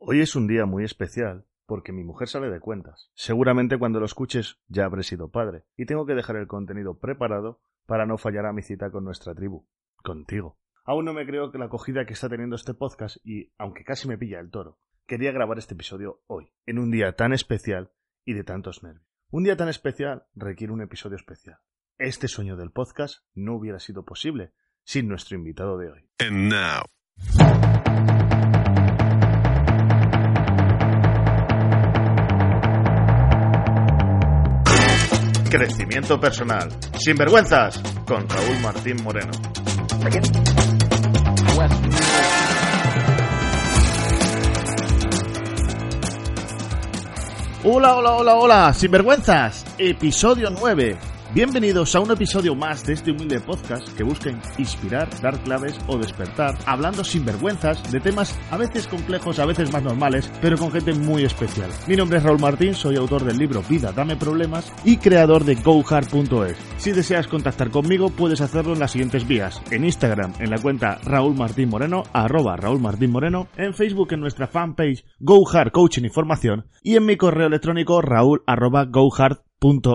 Hoy es un día muy especial porque mi mujer sale de cuentas. Seguramente cuando lo escuches ya habré sido padre y tengo que dejar el contenido preparado para no fallar a mi cita con nuestra tribu, contigo. Aún no me creo que la acogida que está teniendo este podcast y, aunque casi me pilla el toro, quería grabar este episodio hoy, en un día tan especial y de tantos nervios. Un día tan especial requiere un episodio especial. Este sueño del podcast no hubiera sido posible sin nuestro invitado de hoy. Crecimiento personal. Sin vergüenzas. Con Raúl Martín Moreno. Hola, hola, hola, hola. Sin vergüenzas. Episodio 9. Bienvenidos a un episodio más de este humilde podcast que busca inspirar, dar claves o despertar, hablando sin vergüenzas de temas a veces complejos, a veces más normales, pero con gente muy especial. Mi nombre es Raúl Martín, soy autor del libro Vida, dame problemas y creador de GoHard.es. Si deseas contactar conmigo, puedes hacerlo en las siguientes vías. En Instagram, en la cuenta Raúl Martín Moreno, arroba Raúl Martín Moreno, en Facebook, en nuestra fanpage GoHard Coaching y Formación, y en mi correo electrónico raúl arroba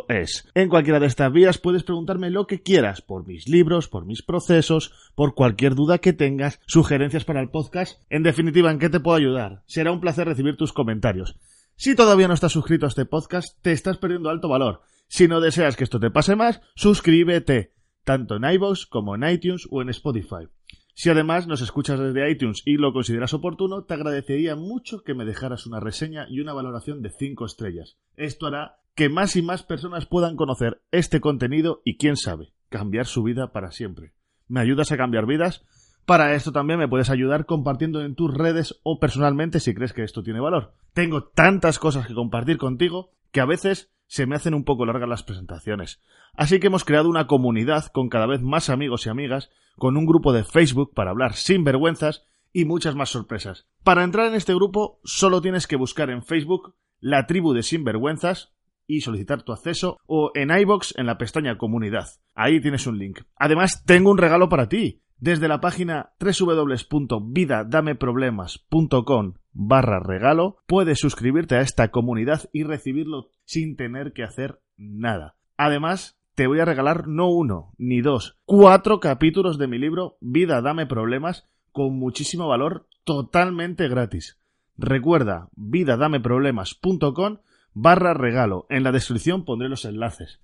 es. En cualquiera de estas vías puedes preguntarme lo que quieras, por mis libros, por mis procesos, por cualquier duda que tengas, sugerencias para el podcast, en definitiva, ¿en qué te puedo ayudar? Será un placer recibir tus comentarios. Si todavía no estás suscrito a este podcast, te estás perdiendo alto valor. Si no deseas que esto te pase más, suscríbete, tanto en iVoox como en iTunes o en Spotify. Si además nos escuchas desde iTunes y lo consideras oportuno, te agradecería mucho que me dejaras una reseña y una valoración de 5 estrellas. Esto hará que más y más personas puedan conocer este contenido y quién sabe, cambiar su vida para siempre. ¿Me ayudas a cambiar vidas? Para esto también me puedes ayudar compartiendo en tus redes o personalmente si crees que esto tiene valor. Tengo tantas cosas que compartir contigo que a veces se me hacen un poco largas las presentaciones. Así que hemos creado una comunidad con cada vez más amigos y amigas, con un grupo de Facebook para hablar sin vergüenzas y muchas más sorpresas. Para entrar en este grupo solo tienes que buscar en Facebook la tribu de sinvergüenzas y solicitar tu acceso o en iBox en la pestaña comunidad. Ahí tienes un link. Además, tengo un regalo para ti. Desde la página www.vidadameproblemas.com barra regalo puedes suscribirte a esta comunidad y recibirlo sin tener que hacer nada. Además, te voy a regalar no uno ni dos, cuatro capítulos de mi libro Vida Dame Problemas con muchísimo valor totalmente gratis. Recuerda vidadameproblemas.com barra regalo. En la descripción pondré los enlaces.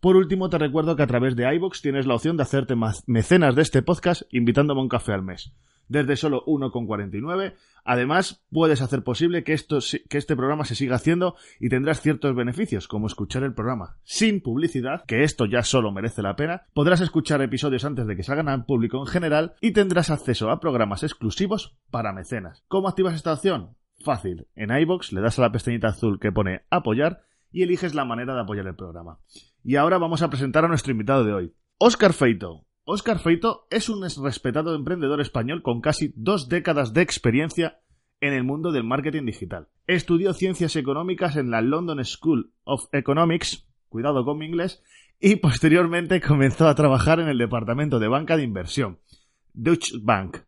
Por último, te recuerdo que a través de iBox tienes la opción de hacerte mecenas de este podcast invitándome a un café al mes. Desde solo 1,49. Además, puedes hacer posible que, esto, que este programa se siga haciendo y tendrás ciertos beneficios, como escuchar el programa sin publicidad, que esto ya solo merece la pena. Podrás escuchar episodios antes de que salgan al público en general y tendrás acceso a programas exclusivos para mecenas. ¿Cómo activas esta opción? Fácil. En iBox le das a la pestañita azul que pone apoyar y eliges la manera de apoyar el programa. Y ahora vamos a presentar a nuestro invitado de hoy, Óscar Feito. Óscar Feito es un respetado emprendedor español con casi dos décadas de experiencia en el mundo del marketing digital. Estudió ciencias económicas en la London School of Economics, cuidado con mi inglés, y posteriormente comenzó a trabajar en el departamento de banca de inversión, Deutsche Bank,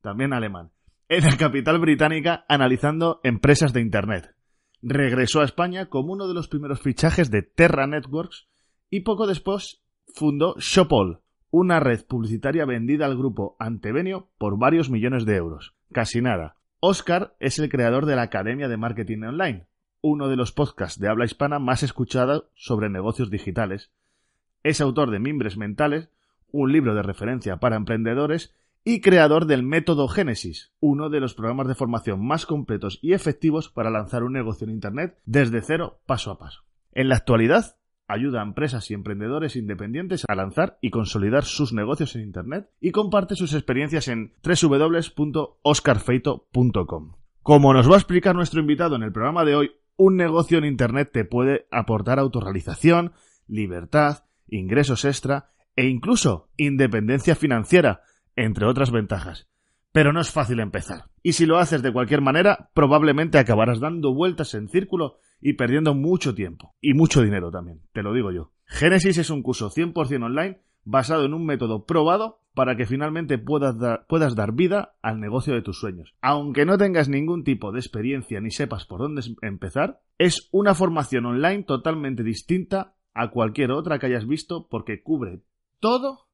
también alemán, en la capital británica analizando empresas de Internet. Regresó a España como uno de los primeros fichajes de Terra Networks y poco después fundó Shopall, una red publicitaria vendida al grupo Antevenio por varios millones de euros. Casi nada. Oscar es el creador de la Academia de Marketing Online, uno de los podcasts de habla hispana más escuchados sobre negocios digitales. Es autor de Mimbres Mentales, un libro de referencia para emprendedores y creador del Método Génesis, uno de los programas de formación más completos y efectivos para lanzar un negocio en Internet desde cero paso a paso. En la actualidad, ayuda a empresas y emprendedores independientes a lanzar y consolidar sus negocios en Internet y comparte sus experiencias en www.oscarfeito.com. Como nos va a explicar nuestro invitado en el programa de hoy, un negocio en Internet te puede aportar autorrealización, libertad, ingresos extra e incluso independencia financiera, entre otras ventajas. Pero no es fácil empezar. Y si lo haces de cualquier manera, probablemente acabarás dando vueltas en círculo y perdiendo mucho tiempo. Y mucho dinero también, te lo digo yo. Génesis es un curso 100% online basado en un método probado para que finalmente puedas, puedas dar vida al negocio de tus sueños. Aunque no tengas ningún tipo de experiencia ni sepas por dónde empezar, es una formación online totalmente distinta a cualquier otra que hayas visto porque cubre todo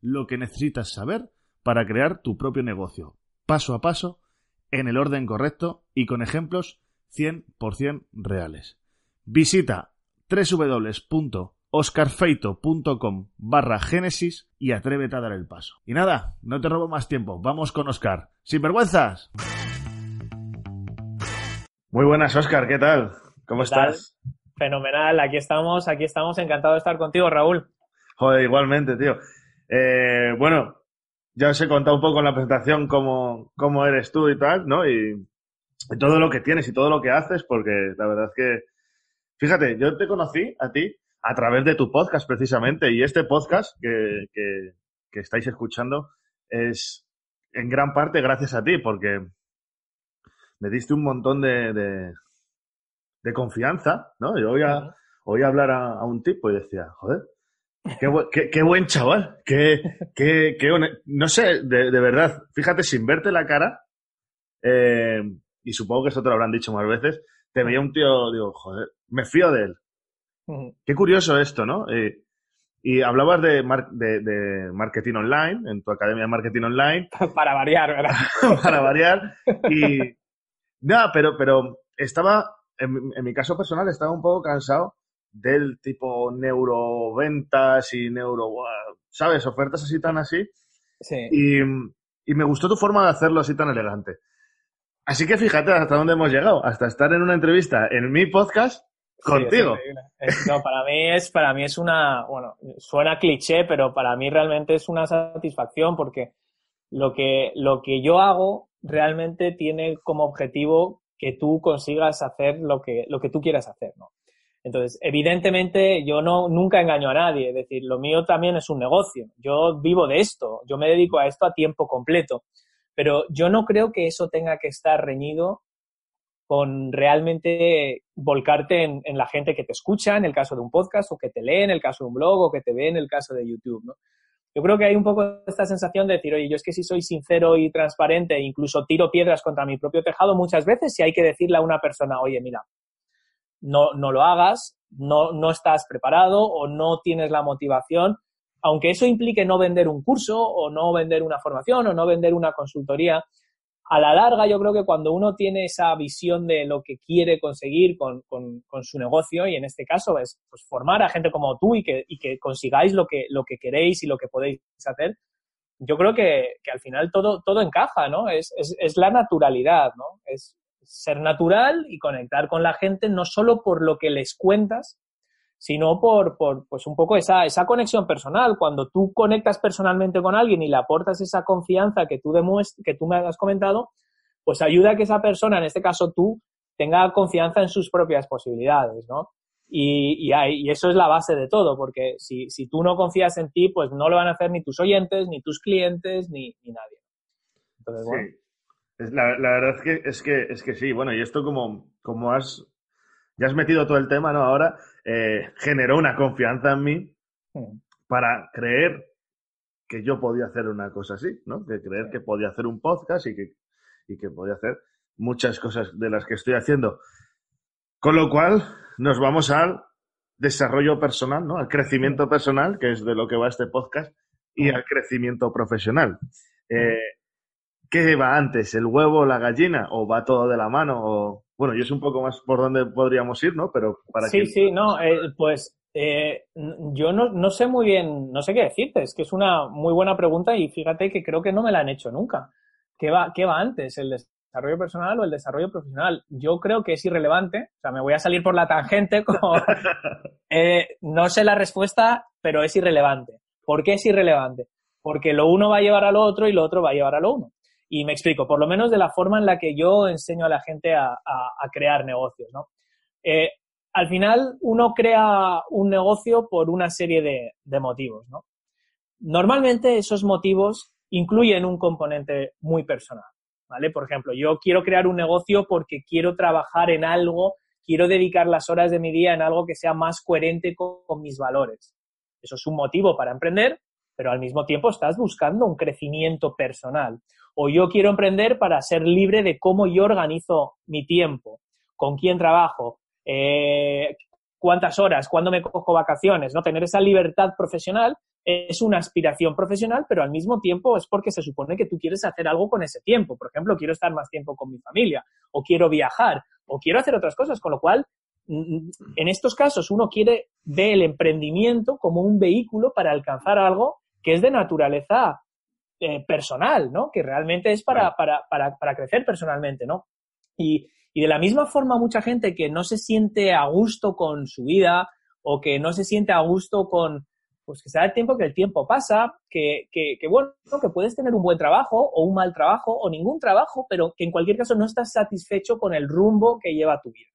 lo que necesitas saber para crear tu propio negocio, paso a paso, en el orden correcto y con ejemplos 100% reales. Visita www.oscarfeito.com barra génesis y atrévete a dar el paso. Y nada, no te robo más tiempo, vamos con Oscar. ¡Sin vergüenzas! Muy buenas, Oscar, ¿qué tal? ¿Cómo estás? Fenomenal, aquí estamos, aquí estamos, encantado de estar contigo, Raúl. Joder, igualmente, tío. Eh, bueno, ya os he contado un poco en la presentación cómo, cómo eres tú y tal, ¿no? Y, todo lo que tienes y todo lo que haces, porque la verdad es que, fíjate, yo te conocí a ti a través de tu podcast precisamente, y este podcast que, que, estáis escuchando es en gran parte gracias a ti, porque me diste un montón de, de, confianza, ¿no? Yo oía, oía hablar a, a un tipo y decía, joder, Qué, buen chaval. Qué, qué, qué no sé, de, verdad, fíjate, sin verte la cara, eh, y supongo que esto te lo habrán dicho más veces, te veía un tío, digo, joder, me fío de él. Qué curioso esto, ¿no? Eh, y hablabas de, de, marketing online, en tu academia de marketing online. Para variar, ¿verdad? Para variar. Y nada, pero, pero estaba, en, en mi caso personal, estaba un poco cansado del tipo neuroventas y neuro, ¿sabes? Ofertas así tan así. Sí. Y, y, me gustó tu forma de hacerlo así tan elegante. Así que fíjate hasta dónde hemos llegado, hasta estar en una entrevista en mi podcast contigo. no, para mí es, para mí es una, bueno, suena cliché, pero para mí realmente es una satisfacción porque lo que, lo que yo hago realmente tiene como objetivo que tú consigas hacer lo que, lo que tú quieras hacer, ¿no? Entonces, evidentemente, yo no, nunca engaño a nadie. Es decir, lo mío también es un negocio. Yo vivo de esto. Yo me dedico a esto a tiempo completo. Pero yo no creo que eso tenga que estar reñido con realmente volcarte en, la gente que te escucha, en el caso de un podcast, o que te lee en el caso de un blog, o que te ve en el caso de YouTube, ¿no? Yo creo que hay un poco esta sensación de decir, oye, yo es que si soy sincero y transparente, incluso tiro piedras contra mi propio tejado muchas veces, si hay que decirle a una persona, oye, mira, no, no lo hagas, no, no estás preparado o no tienes la motivación, aunque eso implique no vender un curso o no vender una formación o no vender una consultoría, a la larga yo creo que cuando uno tiene esa visión de lo que quiere conseguir con, su negocio, y en este caso es pues, formar a gente como tú y que, y que consigáis lo que, lo que queréis y lo que podéis hacer, yo creo que, al final todo, todo encaja, ¿no? Es, es, es la naturalidad, ¿no? Es, ser natural y conectar con la gente no solo por lo que les cuentas, sino por, por pues un poco esa, esa conexión personal. Cuando tú conectas personalmente con alguien y le aportas esa confianza que tú, que tú me has comentado, pues ayuda a que esa persona, en este caso tú, tenga confianza en sus propias posibilidades, ¿no? Y, y, eso es la base de todo, porque si, si, tú no confías en ti, pues no lo van a hacer ni tus oyentes, ni tus clientes, ni, nadie. Entonces, bueno. La, la, verdad es que, es que es que sí, bueno, y esto como, como has ya has metido todo el tema, ¿no? Ahora eh, generó una confianza en mí para creer que yo podía hacer una cosa así, ¿no? Que creer que podía hacer un podcast y que, y que podía hacer muchas cosas de las que estoy haciendo. Con lo cual, nos vamos al desarrollo personal, ¿no? Al crecimiento personal, que es de lo que va este podcast, y al crecimiento profesional. Eh, ¿Qué va antes, el huevo o la gallina? ¿O va todo de la mano? O, bueno, yo sé un poco más por dónde podríamos ir, ¿no? Pero para Sí, sí, no, eh, pues eh, yo no, no, sé muy bien, no sé qué decirte, es que es una muy buena pregunta y fíjate que creo que no me la han hecho nunca. ¿Qué va, qué va antes, el desarrollo personal o el desarrollo profesional? Yo creo que es irrelevante, o sea, me voy a salir por la tangente, como, eh, no sé la respuesta, pero es irrelevante. ¿Por qué es irrelevante? Porque lo uno va a llevar a lo otro y lo otro va a llevar a lo uno. Y me explico, por lo menos de la forma en la que yo enseño a la gente a, crear negocios, ¿no? Eh, al final uno crea un negocio por una serie de, motivos, ¿no? Normalmente esos motivos incluyen un componente muy personal, ¿vale? Por ejemplo, yo quiero crear un negocio porque quiero trabajar en algo, quiero dedicar las horas de mi día en algo que sea más coherente con, mis valores. Eso es un motivo para emprender, pero al mismo tiempo estás buscando un crecimiento personal. O yo quiero emprender para ser libre de cómo yo organizo mi tiempo, con quién trabajo, eh, cuántas horas, cuándo me cojo vacaciones, ¿no? Tener esa libertad profesional es una aspiración profesional, pero al mismo tiempo es porque se supone que tú quieres hacer algo con ese tiempo. Por ejemplo, quiero estar más tiempo con mi familia, o quiero viajar, o quiero hacer otras cosas, con lo cual, mm, mm, en estos casos, uno quiere ver el emprendimiento como un vehículo para alcanzar algo que es de naturaleza eh, personal, ¿no? Que realmente es para, para, para, para crecer personalmente, ¿no? Y, y de la misma forma, mucha gente que no se siente a gusto con su vida o que no se siente a gusto con, pues que se da el tiempo que el tiempo pasa, que, que, que, bueno, que puedes tener un buen trabajo o un mal trabajo o ningún trabajo, pero que en cualquier caso no estás satisfecho con el rumbo que lleva tu vida.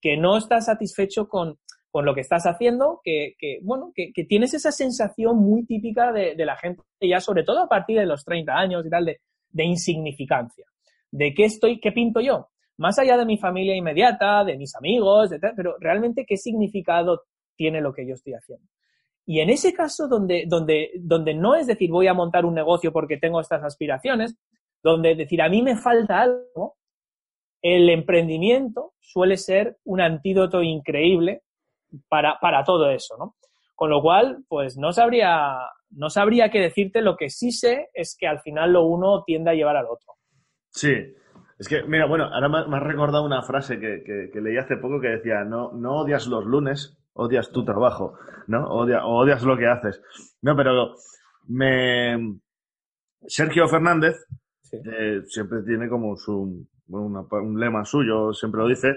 Que no estás satisfecho con, con lo que estás haciendo, que, bueno, que, tienes esa sensación muy típica de, la gente, ya sobre todo a partir de los 30 años y tal, de, insignificancia. De qué estoy, qué pinto yo. Más allá de mi familia inmediata, de mis amigos, de pero realmente qué significado tiene lo que yo estoy haciendo. Y en ese caso donde, donde, donde no es decir voy a montar un negocio porque tengo estas aspiraciones, donde decir a mí me falta algo, el emprendimiento suele ser un antídoto increíble para, para todo eso, ¿no? Con lo cual, pues no sabría, no sabría qué decirte, lo que sí sé es que al final lo uno tiende a llevar al otro. Sí, es que, mira, bueno, ahora me, has recordado una frase que, que, leí hace poco que decía, no, no odias los lunes, odias tu trabajo, ¿no? Odia, odias lo que haces. No, pero me... Sergio Fernández eh, siempre tiene como su, un lema suyo, siempre lo dice,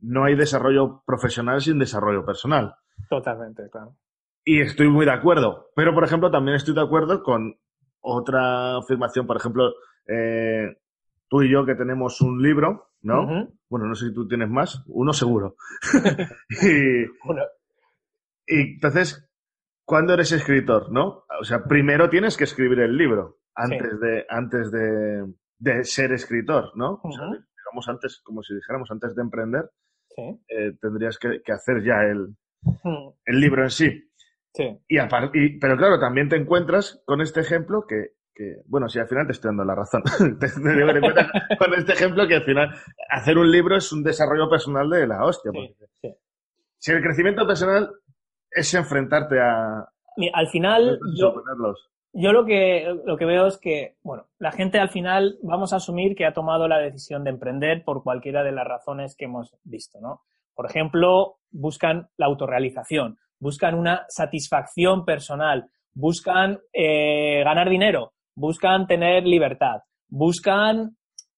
no hay desarrollo profesional sin desarrollo personal. Totalmente, claro. Y estoy muy de acuerdo. Pero, por ejemplo, también estoy de acuerdo con otra afirmación, por ejemplo, eh, tú y yo que tenemos un libro, ¿no? Bueno, no sé si tú tienes más, uno seguro. y, y, entonces, ¿cuándo eres escritor, no? O sea, primero tienes que escribir el libro antes de antes de, de ser escritor, ¿no? O sea, digamos antes, como si dijéramos antes de emprender, eh, tendrías que, que, hacer ya el, el libro en sí. Sí. Y, y, pero claro, también te encuentras con este ejemplo que bueno, sí, al final te estoy dando la razón. te, con este ejemplo que al final hacer un libro es un desarrollo personal de la hostia. Si el crecimiento personal es enfrentarte a... al final, yo, yo lo que, lo que veo es que, bueno, la gente al final vamos a asumir que ha tomado la decisión de emprender por cualquiera de las razones que hemos visto, ¿no? Por ejemplo, buscan la autorrealización, buscan una satisfacción personal, buscan eh, ganar dinero, buscan tener libertad, buscan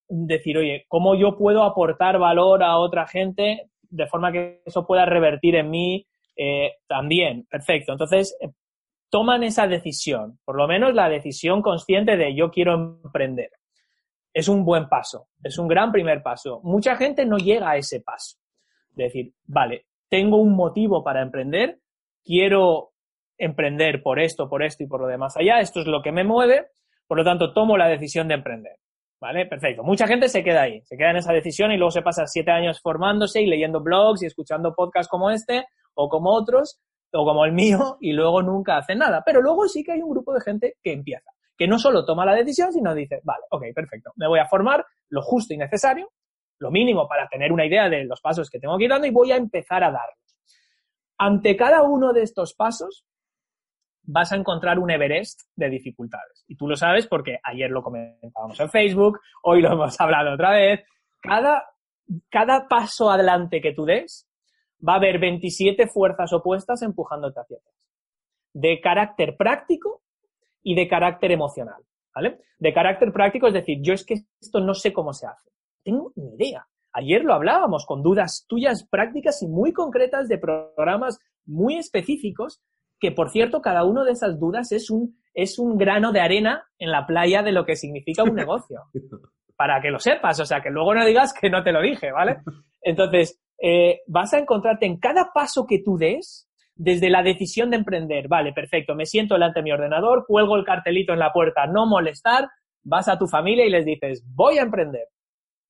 decir, oye, ¿cómo yo puedo aportar valor a otra gente de forma que eso pueda revertir en mí eh, también? Perfecto. Entonces, toman esa decisión, por lo menos la decisión consciente de yo quiero emprender. Es un buen paso, es un gran primer paso. Mucha gente no llega a ese paso. decir, vale, tengo un motivo para emprender, quiero emprender por esto, por esto y por lo demás allá, esto es lo que me mueve, por lo tanto, tomo la decisión de emprender. ¿Vale? Perfecto. Mucha gente se queda ahí, se queda en esa decisión y luego se pasa siete años formándose y leyendo blogs y escuchando podcasts como este o como otros o como el mío y luego nunca hace nada. Pero luego sí que hay un grupo de gente que empieza, que no solo toma la decisión, sino dice, vale, ok, perfecto, me voy a formar lo justo y necesario, lo mínimo para tener una idea de los pasos que tengo que ir dando y voy a empezar a darlos. Ante cada uno de estos pasos, vas a encontrar un Everest de dificultades. Y tú lo sabes porque ayer lo comentábamos en Facebook, hoy lo hemos hablado otra vez. Cada, cada paso adelante que tú des, va a haber 27 fuerzas opuestas empujándote hacia atrás. De carácter práctico y de carácter emocional. ¿Vale? De carácter práctico, es decir, yo es que esto no sé cómo se hace. Tengo ni idea. Ayer lo hablábamos con dudas tuyas prácticas y muy concretas de programas muy específicos que por cierto, cada una de esas dudas es un, es un grano de arena en la playa de lo que significa un negocio. Para que lo sepas, o sea, que luego no digas que no te lo dije, ¿vale? Entonces, eh, vas a encontrarte en cada paso que tú des, desde la decisión de emprender, vale, perfecto, me siento delante de mi ordenador, cuelgo el cartelito en la puerta, no molestar, vas a tu familia y les dices, voy a emprender.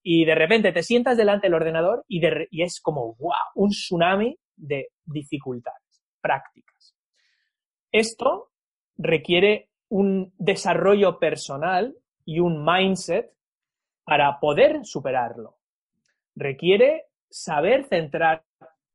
Y de repente te sientas delante del ordenador y, y es como, wow, un tsunami de dificultades prácticas. Esto requiere un desarrollo personal y un mindset para poder superarlo. Requiere saber centrar,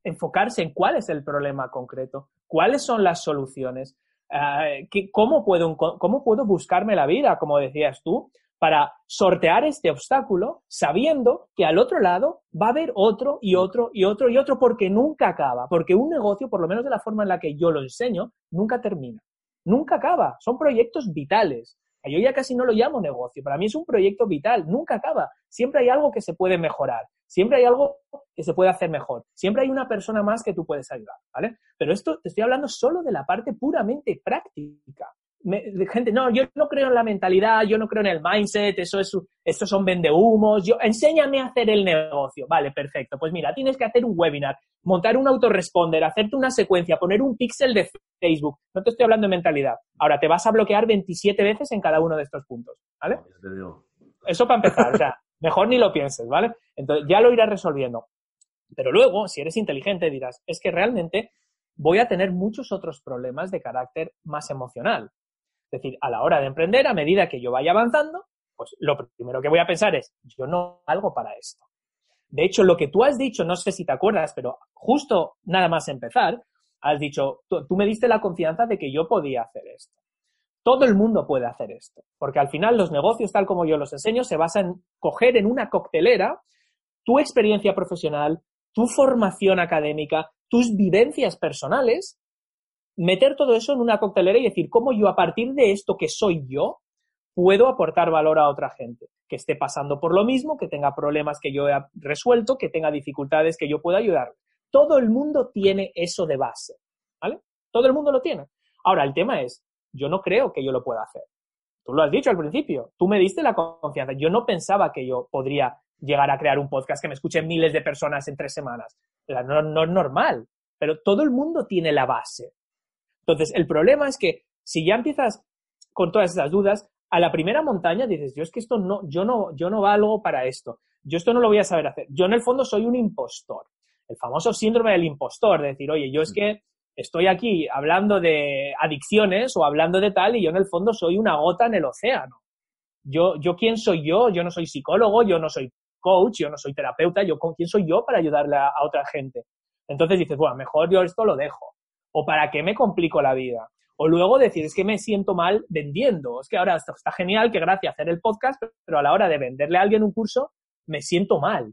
enfocarse en cuál es el problema concreto, cuáles son las soluciones, eh, cómo, puedo, cómo puedo buscarme la vida, como decías tú, para sortear este obstáculo sabiendo que al otro lado va a haber otro y otro y otro y otro porque nunca acaba, porque un negocio, por lo menos de la forma en la que yo lo enseño, nunca termina, nunca acaba, son proyectos vitales. Yo ya casi no lo llamo negocio, para mí es un proyecto vital, nunca acaba, siempre hay algo que se puede mejorar, siempre hay algo que se puede hacer mejor, siempre hay una persona más que tú puedes ayudar, ¿vale? Pero esto te estoy hablando solo de la parte puramente práctica gente, no, yo no creo en la mentalidad, yo no creo en el mindset, eso es, estos son vendehumos, yo, enséñame a hacer el negocio. Vale, perfecto. Pues mira, tienes que hacer un webinar, montar un autoresponder, hacerte una secuencia, poner un píxel de Facebook. No te estoy hablando de mentalidad. Ahora, te vas a bloquear 27 veces en cada uno de estos puntos, ¿vale? Eso para empezar, o sea, mejor ni lo pienses, ¿vale? Entonces, ya lo irás resolviendo. Pero luego, si eres inteligente, dirás, es que realmente voy a tener muchos otros problemas de carácter más emocional. Es decir, a la hora de emprender, a medida que yo vaya avanzando, pues lo primero que voy a pensar es, yo no algo para esto. De hecho, lo que tú has dicho, no sé si te acuerdas, pero justo nada más empezar, has dicho, tú, tú me diste la confianza de que yo podía hacer esto. Todo el mundo puede hacer esto, porque al final los negocios, tal como yo los enseño, se basan en coger en una coctelera tu experiencia profesional, tu formación académica, tus vivencias personales meter todo eso en una coctelera y decir cómo yo a partir de esto que soy yo puedo aportar valor a otra gente que esté pasando por lo mismo, que tenga problemas que yo he resuelto, que tenga dificultades que yo pueda ayudar. Todo el mundo tiene eso de base, ¿vale? Todo el mundo lo tiene. Ahora, el tema es, yo no creo que yo lo pueda hacer. Tú lo has dicho al principio, tú me diste la confianza. Yo no pensaba que yo podría llegar a crear un podcast que me escuchen miles de personas en tres semanas. No, no es normal, pero todo el mundo tiene la base. Entonces, el problema es que si ya empiezas con todas esas dudas, a la primera montaña dices, yo es que esto no, yo no, yo no valgo para esto, yo esto no lo voy a saber hacer, yo en el fondo soy un impostor, el famoso síndrome del impostor, de decir, oye, yo es que estoy aquí hablando de adicciones o hablando de tal y yo en el fondo soy una gota en el océano. Yo, yo quién soy yo, yo no soy psicólogo, yo no soy coach, yo no soy terapeuta, yo quién soy yo para ayudarle a otra gente. Entonces dices, bueno, mejor yo esto lo dejo o para qué me complico la vida. O luego decir, es que me siento mal vendiendo. Es que ahora está, genial, que gracias hacer el podcast, pero a la hora de venderle a alguien un curso, me siento mal.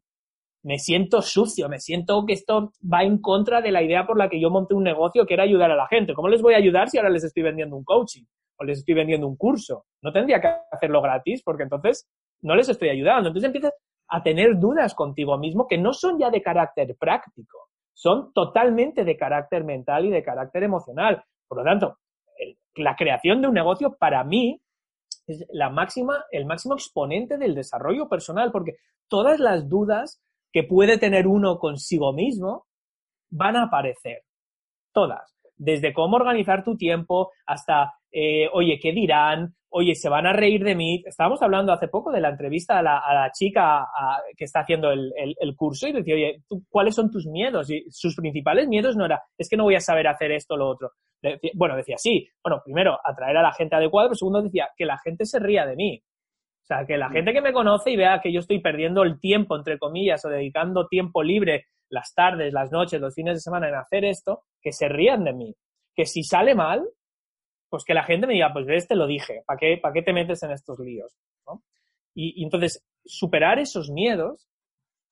Me siento sucio, me siento que esto va en contra de la idea por la que yo monté un negocio que era ayudar a la gente. ¿Cómo les voy a ayudar si ahora les estoy vendiendo un coaching o les estoy vendiendo un curso? No tendría que hacerlo gratis porque entonces no les estoy ayudando. Entonces empiezas a tener dudas contigo mismo que no son ya de carácter práctico, son totalmente de carácter mental y de carácter emocional. Por lo tanto, la creación de un negocio para mí es la máxima, el máximo exponente del desarrollo personal, porque todas las dudas que puede tener uno consigo mismo van a aparecer. Todas. Desde cómo organizar tu tiempo hasta, eh, oye, ¿qué dirán? Oye, se van a reír de mí. Estábamos hablando hace poco de la entrevista a la, chica que está haciendo el, curso y decía, oye, ¿cuáles son tus miedos? Y sus principales miedos no era, es que no voy a saber hacer esto o lo otro. bueno, decía, sí, bueno, primero, atraer a la gente adecuada, pero segundo decía, que la gente se ría de mí. O sea, que la gente que me conoce y vea que yo estoy perdiendo el tiempo, entre comillas, o dedicando tiempo libre las tardes, las noches, los fines de semana en hacer esto, que se rían de mí. Que si sale mal, pues que la gente me diga, pues ves, te lo dije, ¿para qué, para qué te metes en estos líos? Y, entonces, superar esos miedos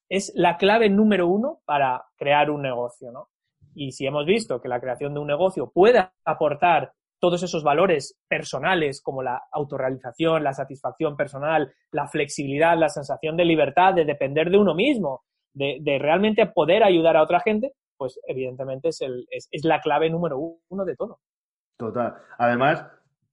es la clave número uno para crear un negocio, ¿no? Y si hemos visto que la creación de un negocio puede aportar todos esos valores personales como la autorrealización, la satisfacción personal, la flexibilidad, la sensación de libertad, de depender de uno mismo, de, realmente poder ayudar a otra gente, pues evidentemente es, el, es la clave número uno de todo. Total. Además,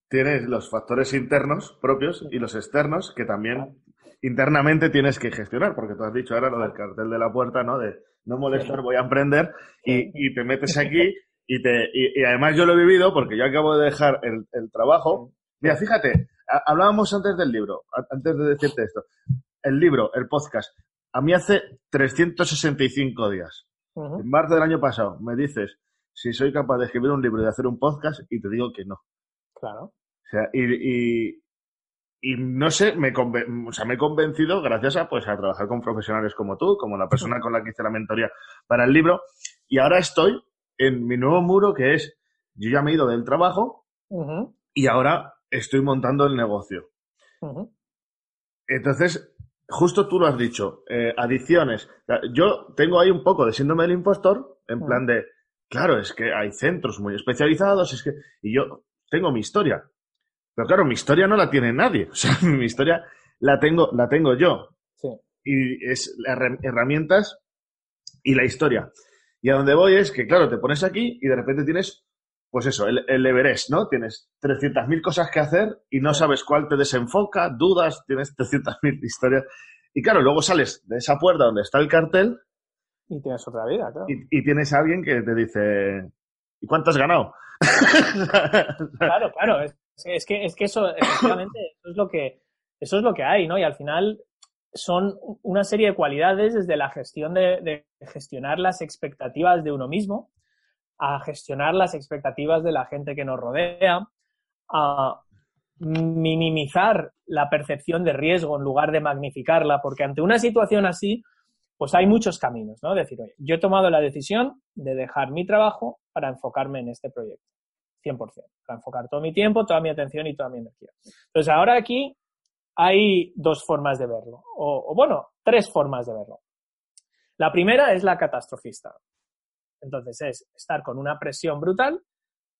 tienes los factores internos propios y los externos que también internamente tienes que gestionar, porque tú has dicho ahora lo del cartel de la puerta, ¿no? De no molestar, voy a emprender y, te metes aquí y te y, además yo lo he vivido porque yo acabo de dejar el, trabajo. Mira, fíjate, hablábamos antes del libro, antes de decirte esto. El libro, el podcast, a mí hace 365 días. En marzo del año pasado me dices si soy capaz de escribir un libro y de hacer un podcast y te digo que no. Claro. O sea, y, y no sé, me, o sea, me he convencido gracias a, pues, a trabajar con profesionales como tú, como la persona con la que hice la mentoría para el libro. Y ahora estoy en mi nuevo muro que es, yo ya me he ido del trabajo y ahora estoy montando el negocio. Entonces, justo tú lo has dicho, eh, adicciones. Yo tengo ahí un poco de síndrome del impostor, en plan de, claro, es que hay centros muy especializados, es que, y yo tengo mi historia. Pero claro, mi historia no la tiene nadie. O sea, mi historia la tengo, la tengo yo. Sí. Y es herramientas y la historia. Y a donde voy es que, claro, te pones aquí y de repente tienes, pues eso, el, el Everest, ¿no? Tienes 300.000 cosas que hacer y no sabes cuál te desenfoca, dudas, tienes 300.000 historias. Y claro, luego sales de esa puerta donde está el cartel. Y tienes otra vida, claro. Y, y tienes a alguien que te dice, ¿y cuánto has ganado? claro, claro. Es, es que, es que eso, efectivamente, eso es lo que, eso es lo que hay, ¿no? Y al final son una serie de cualidades desde la gestión de, gestionar las expectativas de uno mismo, a gestionar las expectativas de la gente que nos rodea, a minimizar la percepción de riesgo en lugar de magnificarla, porque ante una situación así, pues hay muchos caminos, ¿no? Decir, oye, yo he tomado la decisión de dejar mi trabajo para enfocarme en este proyecto. 100%, para enfocar todo mi tiempo, toda mi atención y toda mi energía. Entonces, ahora aquí hay dos formas de verlo, o, bueno, tres formas de verlo. La primera es la catastrofista. Entonces, es estar con una presión brutal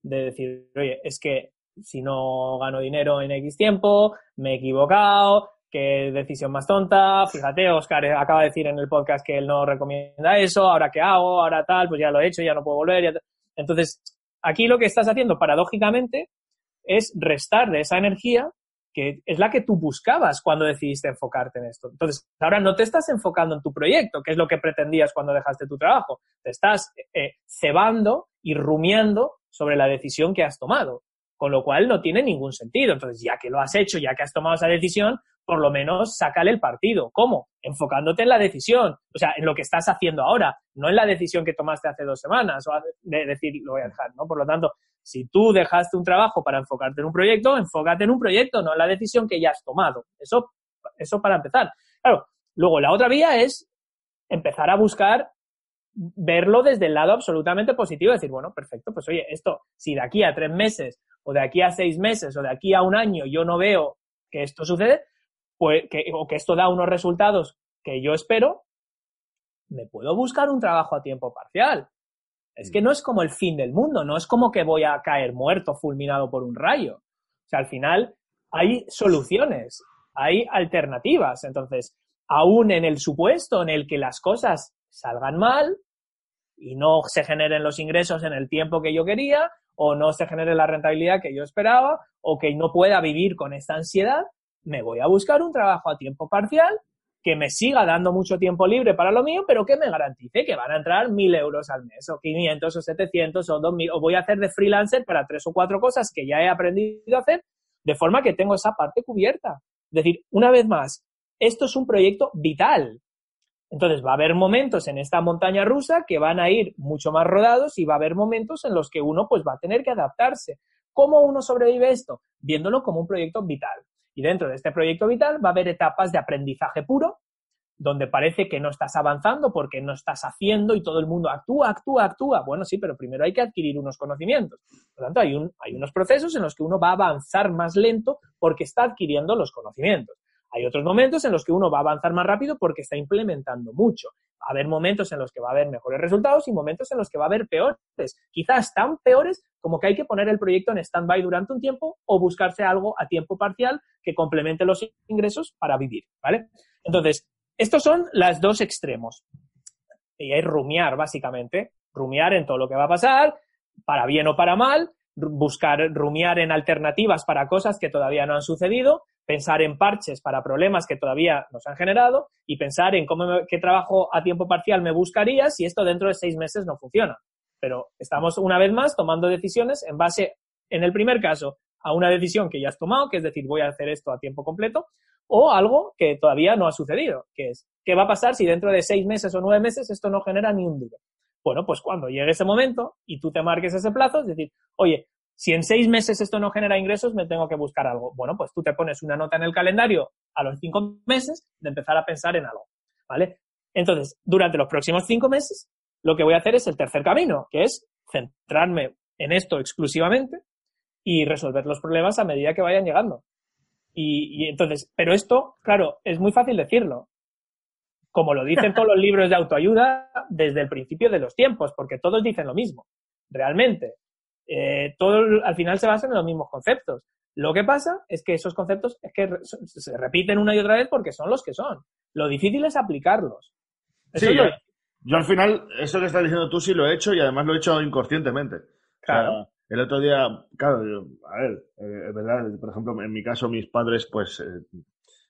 de decir, oye, es que si no gano dinero en X tiempo, me he equivocado, qué decisión más tonta, fíjate, Oscar acaba de decir en el podcast que él no recomienda eso, ahora qué hago, ahora tal, pues ya lo he hecho, ya no puedo volver. Entonces, aquí lo que estás haciendo paradójicamente es restar de esa energía que es la que tú buscabas cuando decidiste enfocarte en esto. Entonces, ahora no te estás enfocando en tu proyecto, que es lo que pretendías cuando dejaste tu trabajo. Te estás eh, cebando y rumiando sobre la decisión que has tomado, con lo cual no tiene ningún sentido. Entonces, ya que lo has hecho, ya que has tomado esa decisión, por lo menos sácale el partido. ¿Cómo? Enfocándote en la decisión, o sea, en lo que estás haciendo ahora, no en la decisión que tomaste hace dos semanas o de decir, lo voy a dejar, ¿no? Por lo tanto, si tú dejaste un trabajo para enfocarte en un proyecto, enfócate en un proyecto, no en la decisión que ya has tomado. Eso, eso para empezar. Claro, luego la otra vía es empezar a buscar verlo desde el lado absolutamente positivo, decir, bueno, perfecto, pues oye, esto, si de aquí a tres meses, o de aquí a seis meses, o de aquí a un año yo no veo que esto sucede, pues, que, o que esto da unos resultados que yo espero, me puedo buscar un trabajo a tiempo parcial. Es que no es como el fin del mundo, no es como que voy a caer muerto, fulminado por un rayo. O sea, al final hay soluciones, hay alternativas. Entonces, aún en el supuesto en el que las cosas salgan mal y no se generen los ingresos en el tiempo que yo quería, o no se genere la rentabilidad que yo esperaba, o que no pueda vivir con esta ansiedad, me voy a buscar un trabajo a tiempo parcial que me siga dando mucho tiempo libre para lo mío, pero que me garantice que van a entrar mil euros al mes, o 500, o 700, o 2000, o voy a hacer de freelancer para tres o cuatro cosas que ya he aprendido a hacer, de forma que tengo esa parte cubierta. Es decir, una vez más, esto es un proyecto vital. Entonces va a haber momentos en esta montaña rusa que van a ir mucho más rodados y va a haber momentos en los que uno pues va a tener que adaptarse. ¿Cómo uno sobrevive esto? Viéndolo como un proyecto vital. Y dentro de este proyecto vital va a haber etapas de aprendizaje puro, donde parece que no estás avanzando porque no estás haciendo y todo el mundo actúa, actúa, actúa. Bueno, sí, pero primero hay que adquirir unos conocimientos. Por lo tanto, hay, un, hay unos procesos en los que uno va a avanzar más lento porque está adquiriendo los conocimientos. Hay otros momentos en los que uno va a avanzar más rápido porque está implementando mucho. Va a haber momentos en los que va a haber mejores resultados y momentos en los que va a haber peores. Quizás tan peores como que hay que poner el proyecto en stand-by durante un tiempo o buscarse algo a tiempo parcial que complemente los ingresos para vivir, ¿vale? Entonces, estos son los dos extremos. Y es rumiar, básicamente. Rumiar en todo lo que va a pasar, para bien o para mal, buscar, rumiar en alternativas para cosas que todavía no han sucedido, pensar en parches para problemas que todavía nos han generado y pensar en cómo qué trabajo a tiempo parcial me buscaría si esto dentro de seis meses no funciona. Pero estamos una vez más tomando decisiones en base, en el primer caso, a una decisión que ya has tomado, que es decir, voy a hacer esto a tiempo completo, o algo que todavía no ha sucedido, que es, ¿qué va a pasar si dentro de seis meses o nueve meses esto no genera ni un duro? Bueno, pues cuando llegue ese momento y tú te marques ese plazo, es decir, oye, si en seis meses esto no genera ingresos, me tengo que buscar algo. Bueno, pues tú te pones una nota en el calendario a los cinco meses de empezar a pensar en algo, ¿vale? Entonces, durante los próximos cinco meses, lo que voy a hacer es el tercer camino, que es centrarme en esto exclusivamente y resolver los problemas a medida que vayan llegando. Y, y, entonces, pero esto, claro, es muy fácil decirlo como lo dicen todos los libros de autoayuda desde el principio de los tiempos, porque todos dicen lo mismo, realmente. Eh, todo al final se basan en los mismos conceptos. Lo que pasa es que esos conceptos es que se repiten una y otra vez porque son los que son. Lo difícil es aplicarlos. sí, yo, al final, eso que estás diciendo tú sí lo he hecho y además lo he hecho inconscientemente. Claro. el otro día, claro, a ver, eh, es verdad, por ejemplo, en mi caso mis padres pues eh,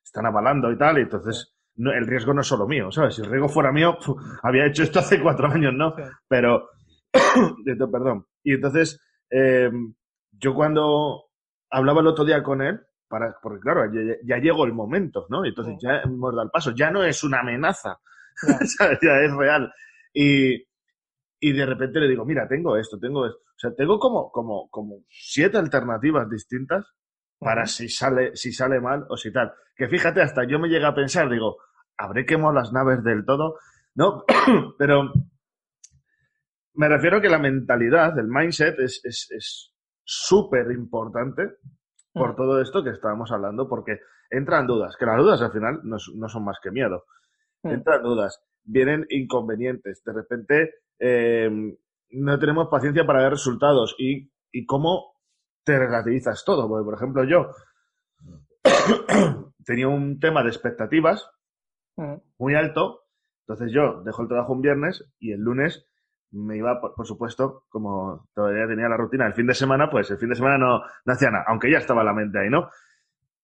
están avalando y tal, y entonces el riesgo no es solo mío, ¿sabes? Si el riesgo fuera mío, había hecho esto hace cuatro años, ¿no? Pero, perdón. Y entonces, em, yo cuando hablaba el otro día con él, para, porque claro, ya, llegó el momento, ¿no? Entonces ya hemos dado el paso, ya no es una amenaza. Ya es real. Y, y de repente le digo, mira, tengo esto, tengo esto. O sea, tengo como, como, como siete alternativas distintas para si sale, si sale mal o si tal. Que fíjate, hasta yo me llegué a pensar, digo, ¿habré quemado las naves del todo? No, pero me refiero que la mentalidad, el mindset es súper es, importante por mm. todo esto que estábamos hablando, porque entran dudas, que las dudas al final no, no son más que miedo. Mm. Entran dudas, vienen inconvenientes, de repente em, no tenemos paciencia para ver resultados y, y cómo te relativizas todo. Porque, por ejemplo, yo tenía un tema de expectativas mm. muy alto, entonces yo dejo el trabajo un viernes y el lunes me iba, por, supuesto, como todavía tenía la rutina el fin de semana, pues el fin de semana no, no hacía nada, aunque ya estaba la mente ahí, ¿no?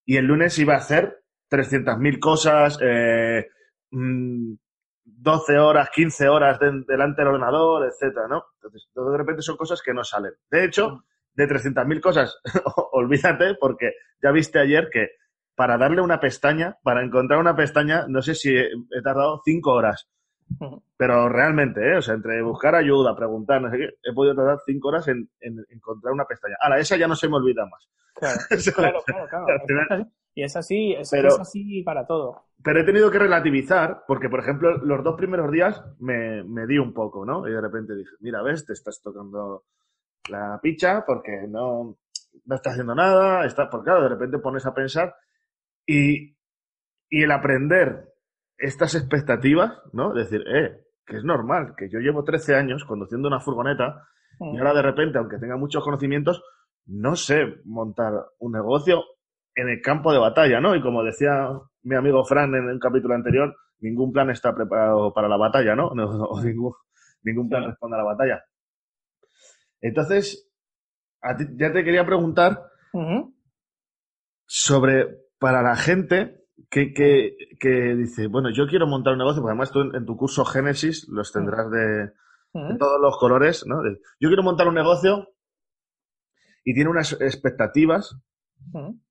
Y el lunes iba a hacer 300.000 cosas, eh, 12 mm, horas, 15 horas delante del ordenador, etcétera, ¿no? Entonces, de repente son cosas que no salen. De hecho, mm de 300.000 cosas, olvídate, porque ya viste ayer que para darle una pestaña, para encontrar una pestaña, no sé si he, tardado cinco horas. Pero realmente, ¿eh? o sea, entre buscar ayuda, preguntar, no sé qué, he podido tardar cinco horas en, encontrar una pestaña. Ahora, esa ya no se me olvida más. Claro, claro, claro. Y es así, es, es, así para todo. Pero he tenido que relativizar, porque, por ejemplo, los dos primeros días me, me di un poco, ¿no? Y de repente dije, mira, ves, te estás tocando la picha porque no, no está haciendo nada, está, porque claro, de repente pones a pensar y, y el aprender estas expectativas, ¿no? Decir, eh, que es normal, que yo llevo 13 años conduciendo una furgoneta y ahora de repente, aunque tenga muchos conocimientos, no sé montar un negocio en el campo de batalla, ¿no? Y como decía mi amigo Fran en el capítulo anterior, ningún plan está preparado para la batalla, ¿no? no, ningún, ningún plan responde a la batalla. Entonces, ya te quería preguntar sobre, para la gente que, que, dice, bueno, yo quiero montar un negocio, porque además tú en, tu curso Génesis los tendrás de, todos los colores, ¿no? yo quiero montar un negocio y tiene unas expectativas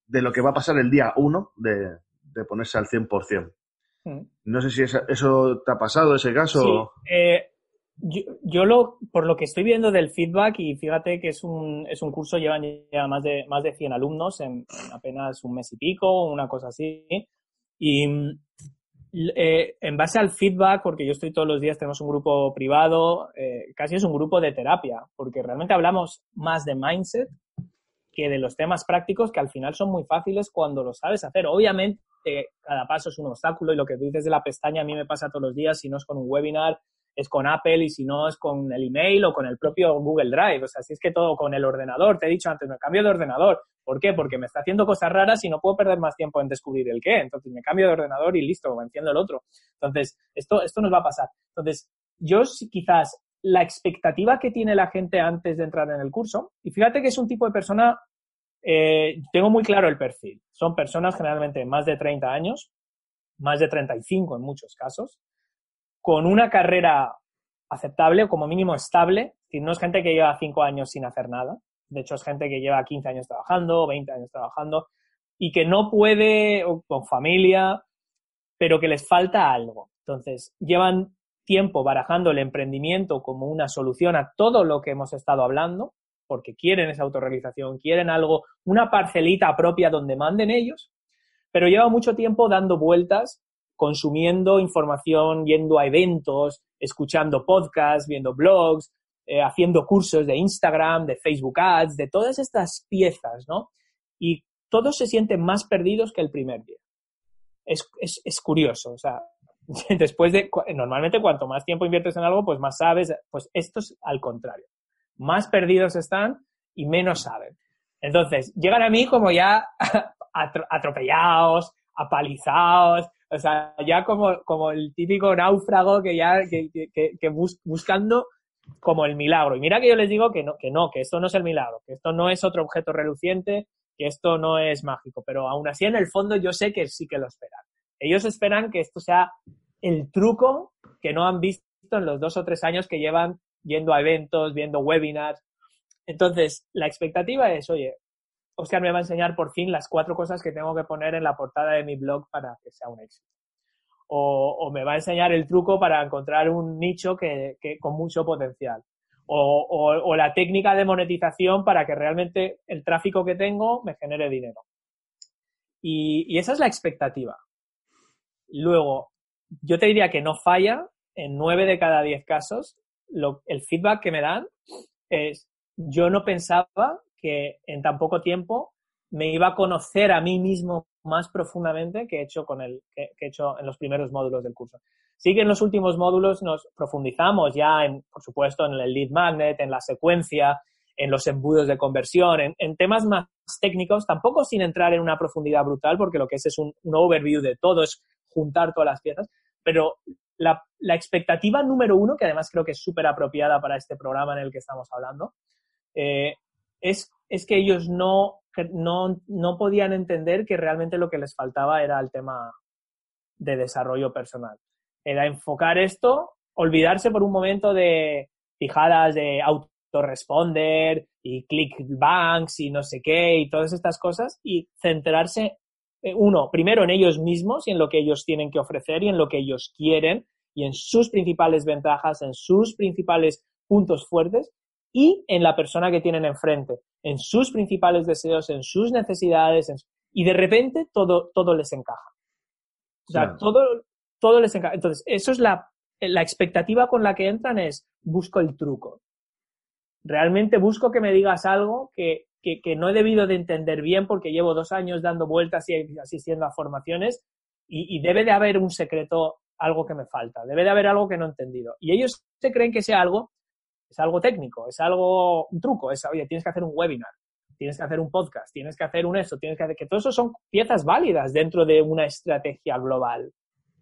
de lo que va a pasar el día uno de, ponerse al 100%. No sé si eso te ha pasado, ese caso. Sí. Eh, yo, yo, lo, por lo que estoy viendo del feedback, y fíjate que es un, es un curso, llevan ya más de, más de 100 alumnos en, apenas un mes y pico, una cosa así. Y eh, en base al feedback, porque yo estoy todos los días, tenemos un grupo privado, eh, casi es un grupo de terapia, porque realmente hablamos más de mindset que de los temas prácticos que al final son muy fáciles cuando lo sabes hacer. Obviamente, cada paso es un obstáculo y lo que dices de la pestaña a mí me pasa todos los días, si no es con un webinar, es con Apple y si no es con el email o con el propio Google Drive. O sea, si es que todo con el ordenador. Te he dicho antes, me cambio de ordenador. ¿Por qué? Porque me está haciendo cosas raras y no puedo perder más tiempo en descubrir el qué. Entonces me cambio de ordenador y listo, me enciendo el otro. Entonces, esto, esto nos va a pasar. Entonces, yo quizás la expectativa que tiene la gente antes de entrar en el curso. Y fíjate que es un tipo de persona, eh, tengo muy claro el perfil. Son personas generalmente más de 30 años, más de 35 en muchos casos, con una carrera aceptable o como mínimo estable. no es gente que lleva 5 años sin hacer nada. De hecho, es gente que lleva 15 años trabajando, 20 años trabajando y que no puede, con familia, pero que les falta algo. Entonces, llevan tiempo barajando el emprendimiento como una solución a todo lo que hemos estado hablando, porque quieren esa autorrealización, quieren algo, una parcelita propia donde manden ellos, pero lleva mucho tiempo dando vueltas, consumiendo información, yendo a eventos, escuchando podcasts, viendo blogs, eh, haciendo cursos de Instagram, de Facebook Ads, de todas estas piezas, ¿no? Y todos se sienten más perdidos que el primer día. Es, es, es curioso, o sea, después de, normalmente cuanto más tiempo inviertes en algo, pues más sabes, pues esto es al contrario. Más perdidos están y menos saben. Entonces, llegan a mí como ya atropellados, apalizados, o sea, ya como, como el típico náufrago que ya, que, que, buscando como el milagro. Y mira que yo les digo que no, que no, que esto no es el milagro, que esto no es otro objeto reluciente, que esto no es mágico, pero aún así en el fondo yo sé que sí que lo esperan. Ellos esperan que esto sea el truco que no han visto en los dos o tres años que llevan yendo a eventos, viendo webinars. Entonces, la expectativa es, oye, Oscar me va a enseñar por fin las cuatro cosas que tengo que poner en la portada de mi blog para que sea un éxito. O, me va a enseñar el truco para encontrar un nicho que, con mucho potencial. O, la técnica de monetización para que realmente el tráfico que tengo me genere dinero. y esa es la expectativa. Luego, yo te diría que no falla, en nueve de cada diez casos, el feedback que me dan es, yo no pensaba que en tan poco tiempo me iba a conocer a mí mismo más profundamente que he hecho con el, que, he hecho en los primeros módulos del curso. Sí que en los últimos módulos nos profundizamos ya en, por supuesto, en el lead magnet, en la secuencia, en los embudos de conversión, en, temas más técnicos, tampoco sin entrar en una profundidad brutal, porque lo que es es un, un overview de todo, es juntar todas las piezas, pero la, expectativa número uno, que además creo que es súper apropiada para este programa en el que estamos hablando, eh, es, es, que ellos no, no, no podían entender que realmente lo que les faltaba era el tema de desarrollo personal. Era enfocar esto, olvidarse por un momento de fijadas de autoresponder y clickbanks y no sé qué y todas estas cosas y centrarse eh, uno, primero en ellos mismos y en lo que ellos tienen que ofrecer y en lo que ellos quieren y en sus principales ventajas, en sus principales puntos fuertes y en la persona que tienen enfrente, en sus principales deseos, en sus necesidades y de repente todo, todo les encaja. O sea, todo, todo les encaja. Entonces, eso es la, la expectativa con la que entran es busco el truco. Realmente busco que me digas algo que, que, no he debido de entender bien porque llevo dos años dando vueltas y asistiendo a formaciones y, debe de haber un secreto, algo que me falta, debe de haber algo que no he entendido. Y ellos se creen que sea algo, es algo técnico, es algo, un truco, es, oye, tienes que hacer un webinar, tienes que hacer un podcast, tienes que hacer un eso, tienes que hacer, que todo eso son piezas válidas dentro de una estrategia global,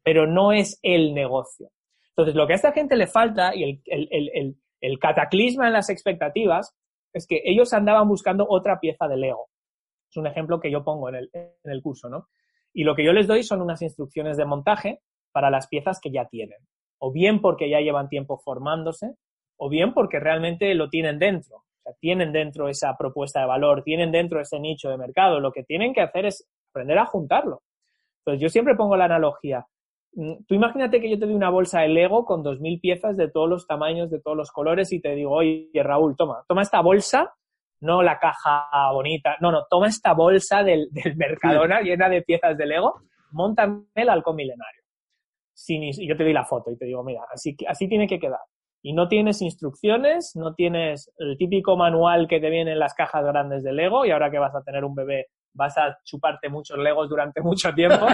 pero no es el negocio. Entonces, lo que a esta gente le falta y el, el, el, cataclisma en las expectativas es que ellos andaban buscando otra pieza de Lego. Es un ejemplo que yo pongo en el, en el curso, ¿no? Y lo que yo les doy son unas instrucciones de montaje para las piezas que ya tienen. O bien porque ya llevan tiempo formándose, o bien porque realmente lo tienen dentro. O sea, tienen dentro esa propuesta de valor, tienen dentro ese nicho de mercado. Lo que tienen que hacer es aprender a juntarlo. Entonces, yo siempre pongo la analogía. Mm, tú imagínate que yo te doy una bolsa de Lego con 2.000 piezas de todos los tamaños, de todos los colores y te digo, oye, Raúl, toma, toma esta bolsa, no la caja bonita, no, no, toma esta bolsa del, del Mercadona llena de piezas de Lego, montame el halcón milenario. y yo te doy la foto y te digo, mira, así, así tiene que quedar. Y no tienes instrucciones, no tienes el típico manual que te viene en las cajas grandes de Lego y ahora que vas a tener un bebé vas a chuparte muchos Legos durante mucho tiempo.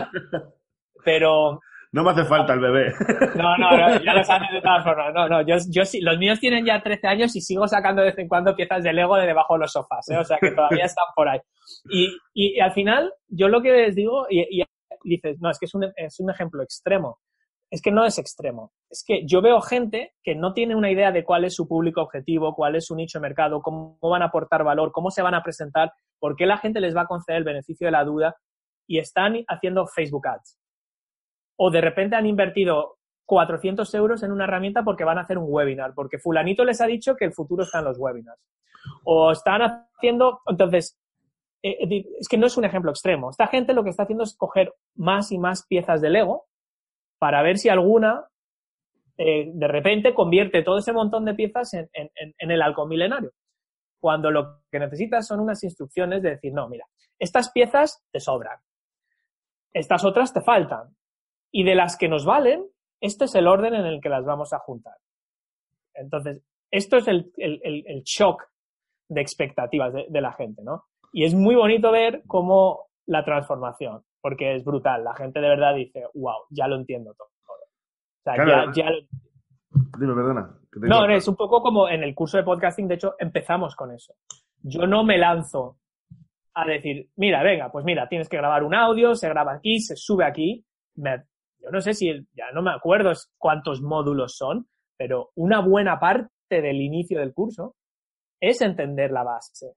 Pero no me hace falta el bebé. No, no, ya lo sabes de todas formas. No, no, yo, yo sí, los míos tienen ya 13 años y sigo sacando de vez en cuando piezas de Lego de debajo de los sofás, ¿eh? o sea que todavía están por ahí. Y, y, al final, yo lo que les digo, y, y, dices, no, es que es un, es un ejemplo extremo, es que no es extremo. Es que yo veo gente que no tiene una idea de cuál es su público objetivo, cuál es su nicho de mercado, cómo van a aportar valor, cómo se van a presentar, por qué la gente les va a conceder el beneficio de la duda y están haciendo Facebook Ads. O de repente han invertido 400 euros en una herramienta porque van a hacer un webinar, porque fulanito les ha dicho que el futuro está en los webinars. O están haciendo, entonces, eh, es que no es un ejemplo extremo. Esta gente lo que está haciendo es coger más y más piezas de Lego para ver si alguna eh, de repente convierte todo ese montón de piezas en, el halcón milenario. Cuando lo que necesitas son unas instrucciones de decir, no, mira, estas piezas te sobran, estas otras te faltan, y de las que nos valen, este es el orden en el que las vamos a juntar. Entonces, esto es el, shock de expectativas de, la gente, ¿no? Y es muy bonito ver cómo la transformación, porque es brutal. La gente de verdad dice, wow, ya lo entiendo todo. O sea, ya, ya Dime, perdona. No, es un poco como en el curso de podcasting, de hecho, empezamos con eso. Yo no me lanzo a decir, mira, venga, pues mira, tienes que grabar un audio, se graba aquí, se sube aquí. yo no sé si, ya no me acuerdo cuántos módulos son, pero una buena parte del inicio del curso es entender la base.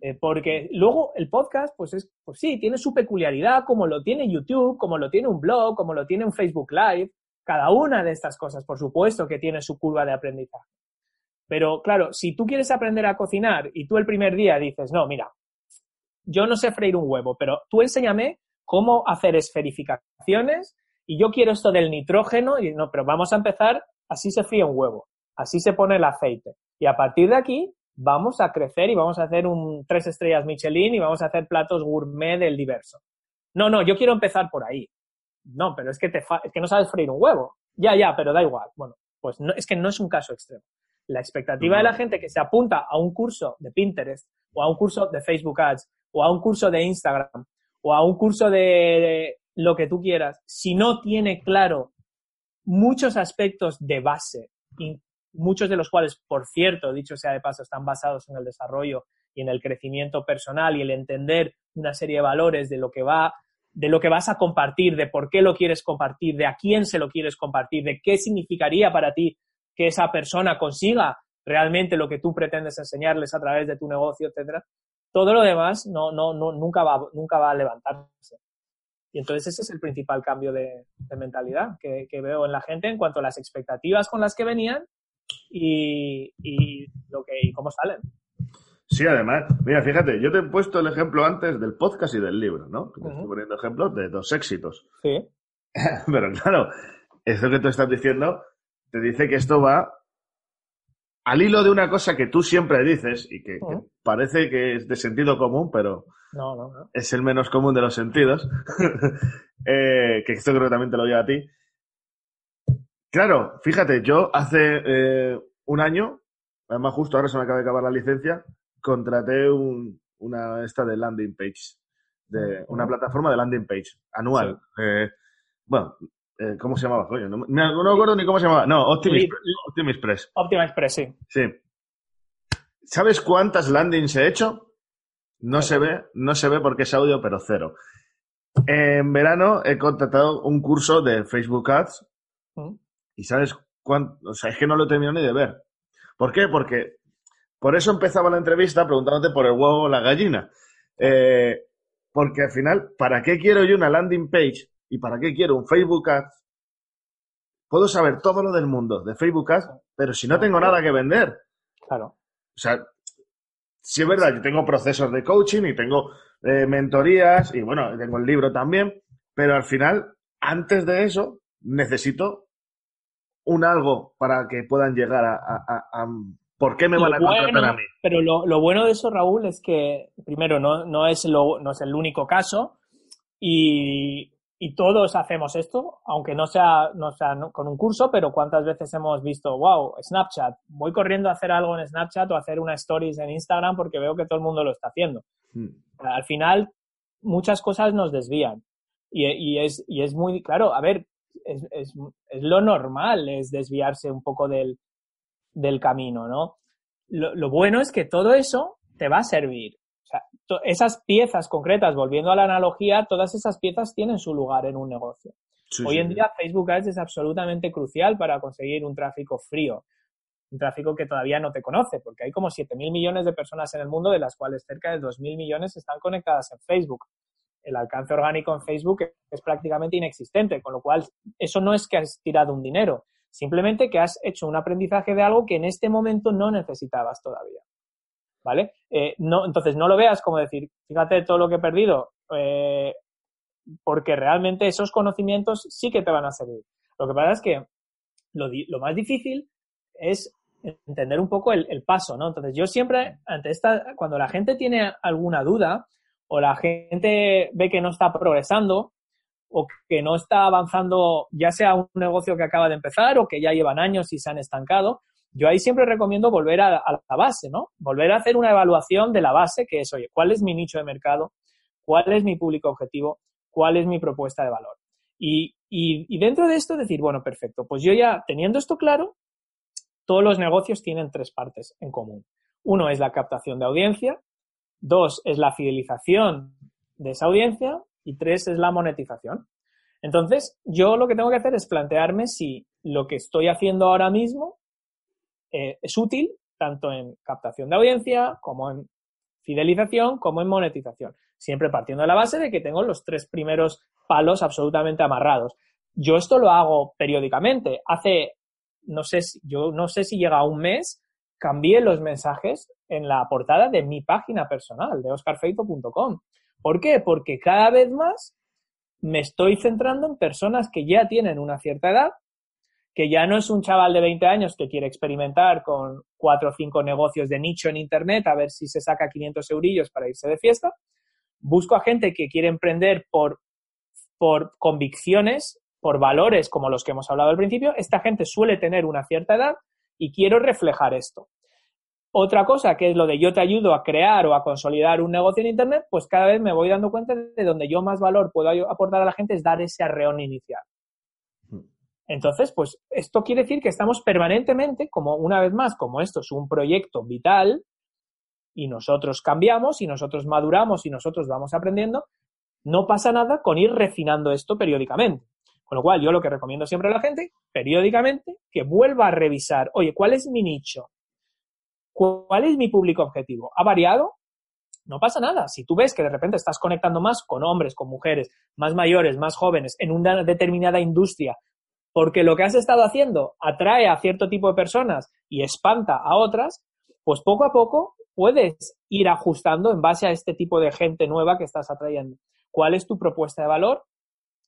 Eh, porque luego el podcast, pues es, pues sí, tiene su peculiaridad, como lo tiene YouTube, como lo tiene un blog, como lo tiene un Facebook Live. Cada una de estas cosas, por supuesto, que tiene su curva de aprendizaje. Pero claro, si tú quieres aprender a cocinar y tú el primer día dices, no, mira, yo no sé freír un huevo, pero tú enséñame cómo hacer esferificaciones y yo quiero esto del nitrógeno y no, pero vamos a empezar, así se fríe un huevo, así se pone el aceite. Y a partir de aquí vamos a crecer y vamos a hacer un tres estrellas Michelin y vamos a hacer platos gourmet del diverso. No, no, yo quiero empezar por ahí. No, pero es que, te es que no sabes freír un huevo. Ya, ya, pero da igual. Bueno, pues no, es que no es un caso extremo. La expectativa de la gente que se apunta a un curso de Pinterest o a un curso de Facebook Ads o a un curso de Instagram o a un curso de lo que tú quieras, si no tiene claro muchos aspectos de base, muchos de los cuales, por cierto, dicho sea de paso, están basados en el desarrollo y en el crecimiento personal y el entender una serie de valores de lo que va de lo que vas a compartir, de por qué lo quieres compartir, de a quién se lo quieres compartir, de qué significaría para ti que esa persona consiga realmente lo que tú pretendes enseñarles a través de tu negocio, etcétera. Todo lo demás no, no, no, nunca, va, nunca va a levantarse. Y entonces ese es el principal cambio de, mentalidad que, que, veo en la gente en cuanto a las expectativas con las que venían y, lo que, y cómo salen. Sí, además, mira, fíjate, yo te he puesto el ejemplo antes del podcast y del libro, ¿no? Te estoy poniendo ejemplos de dos éxitos. Sí. Pero claro, eso que tú estás diciendo te dice que esto va al hilo de una cosa que tú siempre dices y que, parece que es de sentido común, pero es el menos común de los sentidos, eh, que esto creo que también te lo digo a ti, Claro, fíjate, yo hace eh, un año, además justo ahora se me acaba de acabar la licencia, contraté una esta de landing page, de una plataforma de landing page anual. Eh, bueno, eh, ¿cómo se llamaba? Coño, no, me acuerdo ni cómo se llamaba. No, Optimus, Press. Optimus Press, sí. Sí. ¿Sabes cuántas landings he hecho? No se ve, no se ve porque es audio, pero cero. En verano he contratado un curso de Facebook Ads y sabes cuánto, o sea, es que no lo termino ni de ver. ¿Por qué? Porque por eso empezaba la entrevista preguntándote por el huevo o la gallina. Eh, porque al final, ¿para qué quiero yo una landing page y para qué quiero un Facebook Ads? Puedo saber todo lo del mundo de Facebook Ads, pero si no tengo nada que vender. Claro. O sea, sí es verdad, yo tengo procesos de coaching y tengo eh, mentorías y bueno, tengo el libro también, pero al final, antes de eso, necesito un algo para que puedan llegar a, ¿Por qué me van a contratar a mí? Pero lo, bueno de eso, Raúl, es que, primero, no, no, es, lo, no es el único caso y, todos hacemos esto, aunque no sea, no sea con un curso, pero cuántas veces hemos visto, wow, Snapchat, voy corriendo a hacer algo en Snapchat o a hacer una stories en Instagram porque veo que todo el mundo lo está haciendo. Hmm. Al final, muchas cosas nos desvían. Y, y, es, y es muy claro, a ver, es, es, es, lo normal, es desviarse un poco del, del camino, ¿no? Lo, lo, bueno es que todo eso te va a servir. O sea, esas piezas concretas, volviendo a la analogía, todas esas piezas tienen su lugar en un negocio. Hoy en día Facebook Ads es absolutamente crucial para conseguir un tráfico frío, un tráfico que todavía no te conoce, porque hay como 7.000 millones de personas en el mundo, de las cuales cerca de 2.000 millones están conectadas en Facebook. El alcance orgánico en Facebook es prácticamente inexistente, con lo cual eso no es que has tirado un dinero, simplemente que has hecho un aprendizaje de algo que en este momento no necesitabas todavía. ¿Vale? Eh, entonces no lo veas como decir, fíjate todo lo que he perdido, eh, porque realmente esos conocimientos sí que te van a servir. Lo que pasa es que lo, más difícil es entender un poco el, paso, ¿no? Entonces, yo siempre, ante esta, cuando la gente tiene alguna duda o la gente ve que no está progresando o que no está avanzando, ya sea un negocio que acaba de empezar o que ya llevan años y se han estancado, yo ahí siempre recomiendo volver a, la base, ¿no? Volver a hacer una evaluación de la base, que es, oye, ¿cuál es mi nicho de mercado? ¿Cuál es mi público objetivo? cuál es mi propuesta de valor. Y, dentro de esto decir, bueno, perfecto, pues yo ya teniendo esto claro, todos los negocios tienen tres partes en común. Uno es la captación de audiencia, dos es la fidelización de esa audiencia y tres es la monetización. Entonces, yo lo que tengo que hacer es plantearme si lo que estoy haciendo ahora mismo eh, es útil tanto en captación de audiencia como en fidelización como en monetización siempre partiendo de la base de que tengo los tres primeros palos absolutamente amarrados. Yo esto lo hago periódicamente. Hace, no sé yo no sé si llega a un mes, cambié los mensajes en la portada de mi página personal, de oscarfeito.com. ¿Por qué? Porque cada vez más me estoy centrando en personas que ya tienen una cierta edad, que ya no es un chaval de 20 años que quiere experimentar con cuatro o cinco negocios de nicho en Internet a ver si se saca 500 eurillos para irse de fiesta, busco a gente que quiere emprender por, por convicciones, por valores como los que hemos hablado al principio. Esta gente suele tener una cierta edad y quiero reflejar esto. Otra cosa que es lo de yo te ayudo a crear o a consolidar un negocio en Internet, pues cada vez me voy dando cuenta de donde yo más valor puedo aportar a la gente es dar ese arreón inicial. Hmm. Entonces, pues esto quiere decir que estamos permanentemente, como una vez más, como esto es un proyecto vital, y nosotros cambiamos y nosotros maduramos y nosotros vamos aprendiendo, no pasa nada con ir refinando esto periódicamente. Con lo cual, yo lo que recomiendo siempre a la gente, periódicamente, que vuelva a revisar, oye, ¿cuál es mi nicho? ¿Cuál es mi público objetivo? ¿Ha variado? No pasa nada. Si tú ves que de repente estás conectando más con hombres, con mujeres, más mayores, más jóvenes, en una determinada industria, porque lo que has estado haciendo atrae a cierto tipo de personas y espanta a otras, pues poco a poco puedes ir ajustando en base a este tipo de gente nueva que estás atrayendo. ¿Cuál es tu propuesta de valor?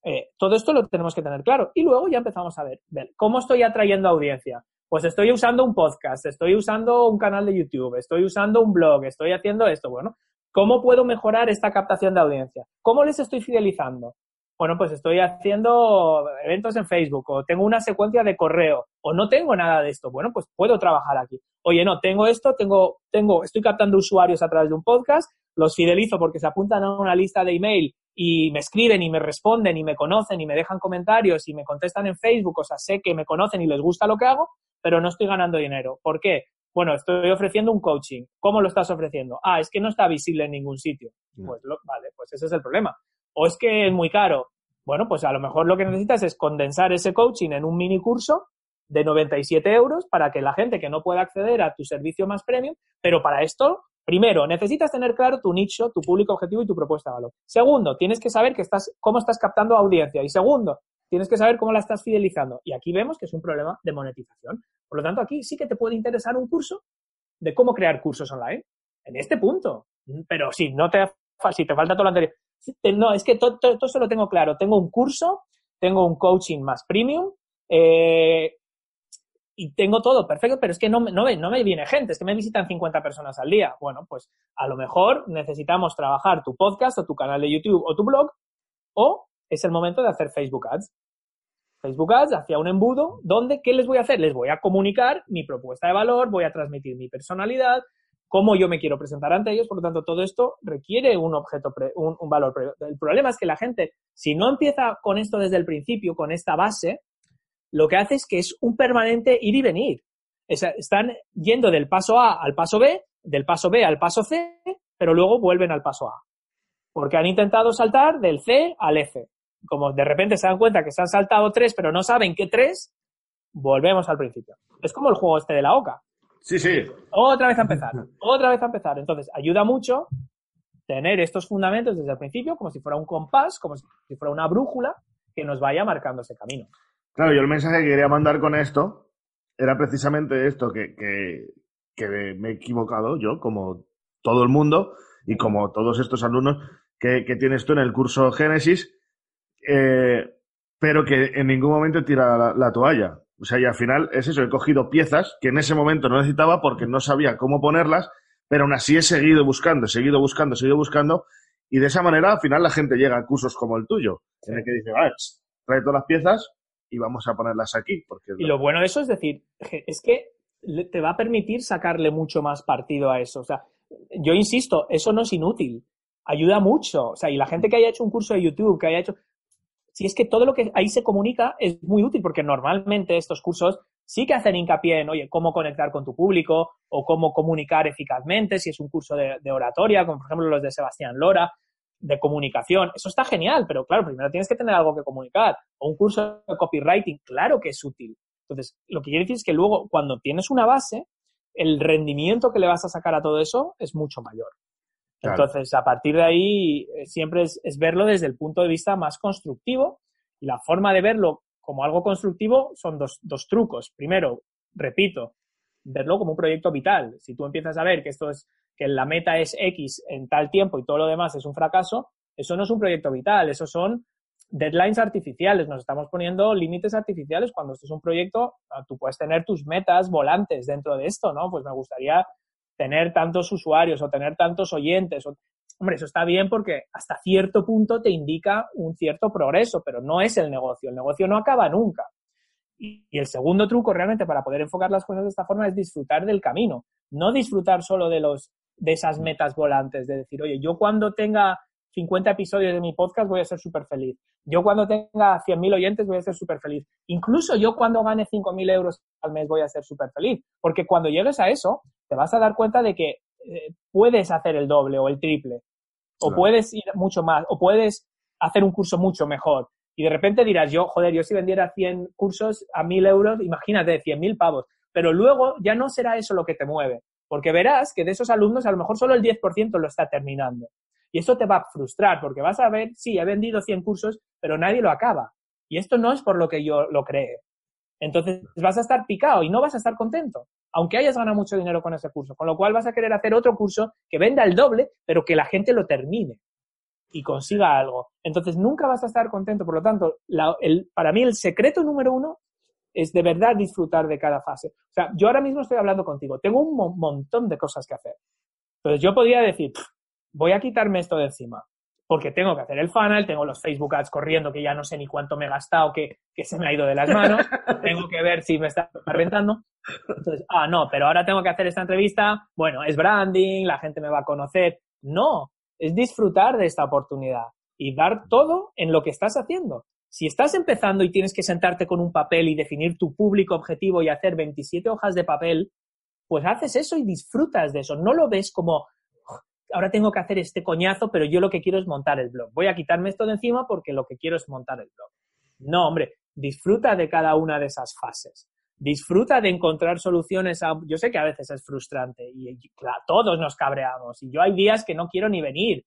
Eh, todo esto lo tenemos que tener claro. Y luego ya empezamos a ver, ¿cómo estoy atrayendo audiencia? Pues estoy usando un podcast, estoy usando un canal de YouTube, estoy usando un blog, estoy haciendo esto. Bueno, ¿cómo puedo mejorar esta captación de audiencia? ¿Cómo les estoy fidelizando? bueno, pues estoy haciendo eventos en Facebook o tengo una secuencia de correo o no tengo nada de esto. Bueno, pues puedo trabajar aquí. Oye, no, tengo esto, tengo, tengo, estoy captando usuarios a través de un podcast, los fidelizo porque se apuntan a una lista de email y me escriben y me responden y me conocen y me dejan comentarios y me contestan en Facebook, o sea, sé que me conocen y les gusta lo que hago, pero no estoy ganando dinero. ¿Por qué? Bueno, estoy ofreciendo un coaching. ¿Cómo lo estás ofreciendo? Ah, es que no está visible en ningún sitio. Pues vale, pues ese es el problema o es que es muy caro. Bueno, pues a lo mejor lo que necesitas es condensar ese coaching en un mini curso de 97 euros para que la gente que no pueda acceder a tu servicio más premium, pero para esto, primero, necesitas tener claro tu nicho, tu público objetivo y tu propuesta de valor. Segundo, tienes que saber que estás, cómo estás captando audiencia. Y segundo, tienes que saber cómo la estás fidelizando. Y aquí vemos que es un problema de monetización. Por lo tanto, aquí sí que te puede interesar un curso de cómo crear cursos online. En este punto. Pero si no te, si te falta todo lo anterior, no, es que todo, eso lo tengo claro. Tengo un curso, tengo un coaching más premium eh, y tengo todo perfecto, pero es que no, no, me, no me viene gente, es que me visitan 50 personas al día. Bueno, pues a lo mejor necesitamos trabajar tu podcast o tu canal de YouTube o tu blog o es el momento de hacer Facebook Ads. Facebook Ads hacia un embudo donde, ¿qué les voy a hacer? Les voy a comunicar mi propuesta de valor, voy a transmitir mi personalidad, cómo yo me quiero presentar ante ellos, por lo tanto, todo esto requiere un objeto, un, valor. El problema es que la gente, si no empieza con esto desde el principio, con esta base, lo que hace es que es un permanente ir y venir. están yendo del paso A al paso B, del paso B al paso C, pero luego vuelven al paso A. Porque han intentado saltar del C al F. como de repente se dan cuenta que se han saltado tres, pero no saben qué tres, volvemos al principio. Es como el juego este de la OCA. Sí, sí. Otra vez a empezar, otra vez a empezar. Entonces, ayuda mucho tener estos fundamentos desde el principio, como si fuera un compás, como si fuera una brújula que nos vaya marcando ese camino. Claro, yo el mensaje que quería mandar con esto era precisamente esto, que, que, me he equivocado yo, como todo el mundo y como todos estos alumnos que, tienes tú en el curso Génesis, eh, pero que en ningún momento tira la, toalla. O sea, y al final es eso, he cogido piezas que en ese momento no necesitaba porque no sabía cómo ponerlas, pero aún así he seguido buscando, he seguido buscando, he seguido buscando, y de esa manera al final la gente llega a cursos como el tuyo, en el que dice, ah, trae todas las piezas y vamos a ponerlas aquí. Porque y lo bueno de eso es decir, es que te va a permitir sacarle mucho más partido a eso. O sea, yo insisto, eso no es inútil, ayuda mucho. O sea, y la gente que haya hecho un curso de YouTube, que haya hecho si es que todo lo que ahí se comunica es muy útil, porque normalmente estos cursos sí que hacen hincapié en, oye, cómo conectar con tu público o cómo comunicar eficazmente, si es un curso de, oratoria, como por ejemplo los de Sebastián Lora, de comunicación. Eso está genial, pero claro, primero tienes que tener algo que comunicar. O un curso de copywriting, claro que es útil. Entonces, lo que quiere decir es que luego, cuando tienes una base, el rendimiento que le vas a sacar a todo eso es mucho mayor. Entonces, a partir de ahí, eh, siempre es, verlo desde el punto de vista más constructivo. Y la forma de verlo como algo constructivo son dos, dos trucos. Primero, repito, verlo como un proyecto vital. Si tú empiezas a ver que esto es, que la meta es X en tal tiempo y todo lo demás es un fracaso, eso no es un proyecto vital, eso son deadlines artificiales. Nos estamos poniendo límites artificiales cuando esto es un proyecto, ah, tú puedes tener tus metas volantes dentro de esto, ¿no? Pues me gustaría tener tantos usuarios o tener tantos oyentes. hombre, eso está bien porque hasta cierto punto te indica un cierto progreso, pero no es el negocio. El negocio no acaba nunca. Y, el segundo truco realmente para poder enfocar las cosas de esta forma es disfrutar del camino, no disfrutar solo de los de esas metas volantes, de decir, oye, yo cuando tenga 50 episodios de mi podcast voy a ser súper feliz. Yo cuando tenga 100.000 oyentes voy a ser súper feliz. Incluso yo cuando gane 5.000 euros al mes voy a ser súper feliz. Porque cuando llegues a eso, te vas a dar cuenta de que eh, puedes hacer el doble o el triple. O puedes ir mucho más. O puedes hacer un curso mucho mejor. Y de repente dirás, yo, joder, yo si vendiera 100 cursos a 1.000 euros, imagínate, 100.000 pavos. Pero luego ya no será eso lo que te mueve. Porque verás que de esos alumnos a lo mejor solo el 10% lo está terminando. Y eso te va a frustrar porque vas a ver, sí, he vendido 100 cursos, pero nadie lo acaba. Y esto no es por lo que yo lo cree. Entonces vas a estar picado y no vas a estar contento, aunque hayas ganado mucho dinero con ese curso. Con lo cual vas a querer hacer otro curso que venda el doble, pero que la gente lo termine y consiga algo. Entonces nunca vas a estar contento. Por lo tanto, el, para mí el secreto número uno es de verdad disfrutar de cada fase. O sea, yo ahora mismo estoy hablando contigo, tengo un montón de cosas que hacer. Entonces yo podría decir, voy a quitarme esto de encima, porque tengo que hacer el funnel, tengo los Facebook Ads corriendo que ya no sé ni cuánto me he gastado, que, que se me ha ido de las manos, tengo que ver si me está rentando. Entonces, ah, no, pero ahora tengo que hacer esta entrevista, bueno, es branding, la gente me va a conocer. No, es disfrutar de esta oportunidad y dar todo en lo que estás haciendo. Si estás empezando y tienes que sentarte con un papel y definir tu público objetivo y hacer 27 hojas de papel, pues haces eso y disfrutas de eso. No lo ves como, ahora tengo que hacer este coñazo, pero yo lo que quiero es montar el blog. Voy a quitarme esto de encima porque lo que quiero es montar el blog. No, hombre, disfruta de cada una de esas fases. Disfruta de encontrar soluciones a... Yo sé que a veces es frustrante y todos nos cabreamos y yo hay días que no quiero ni venir.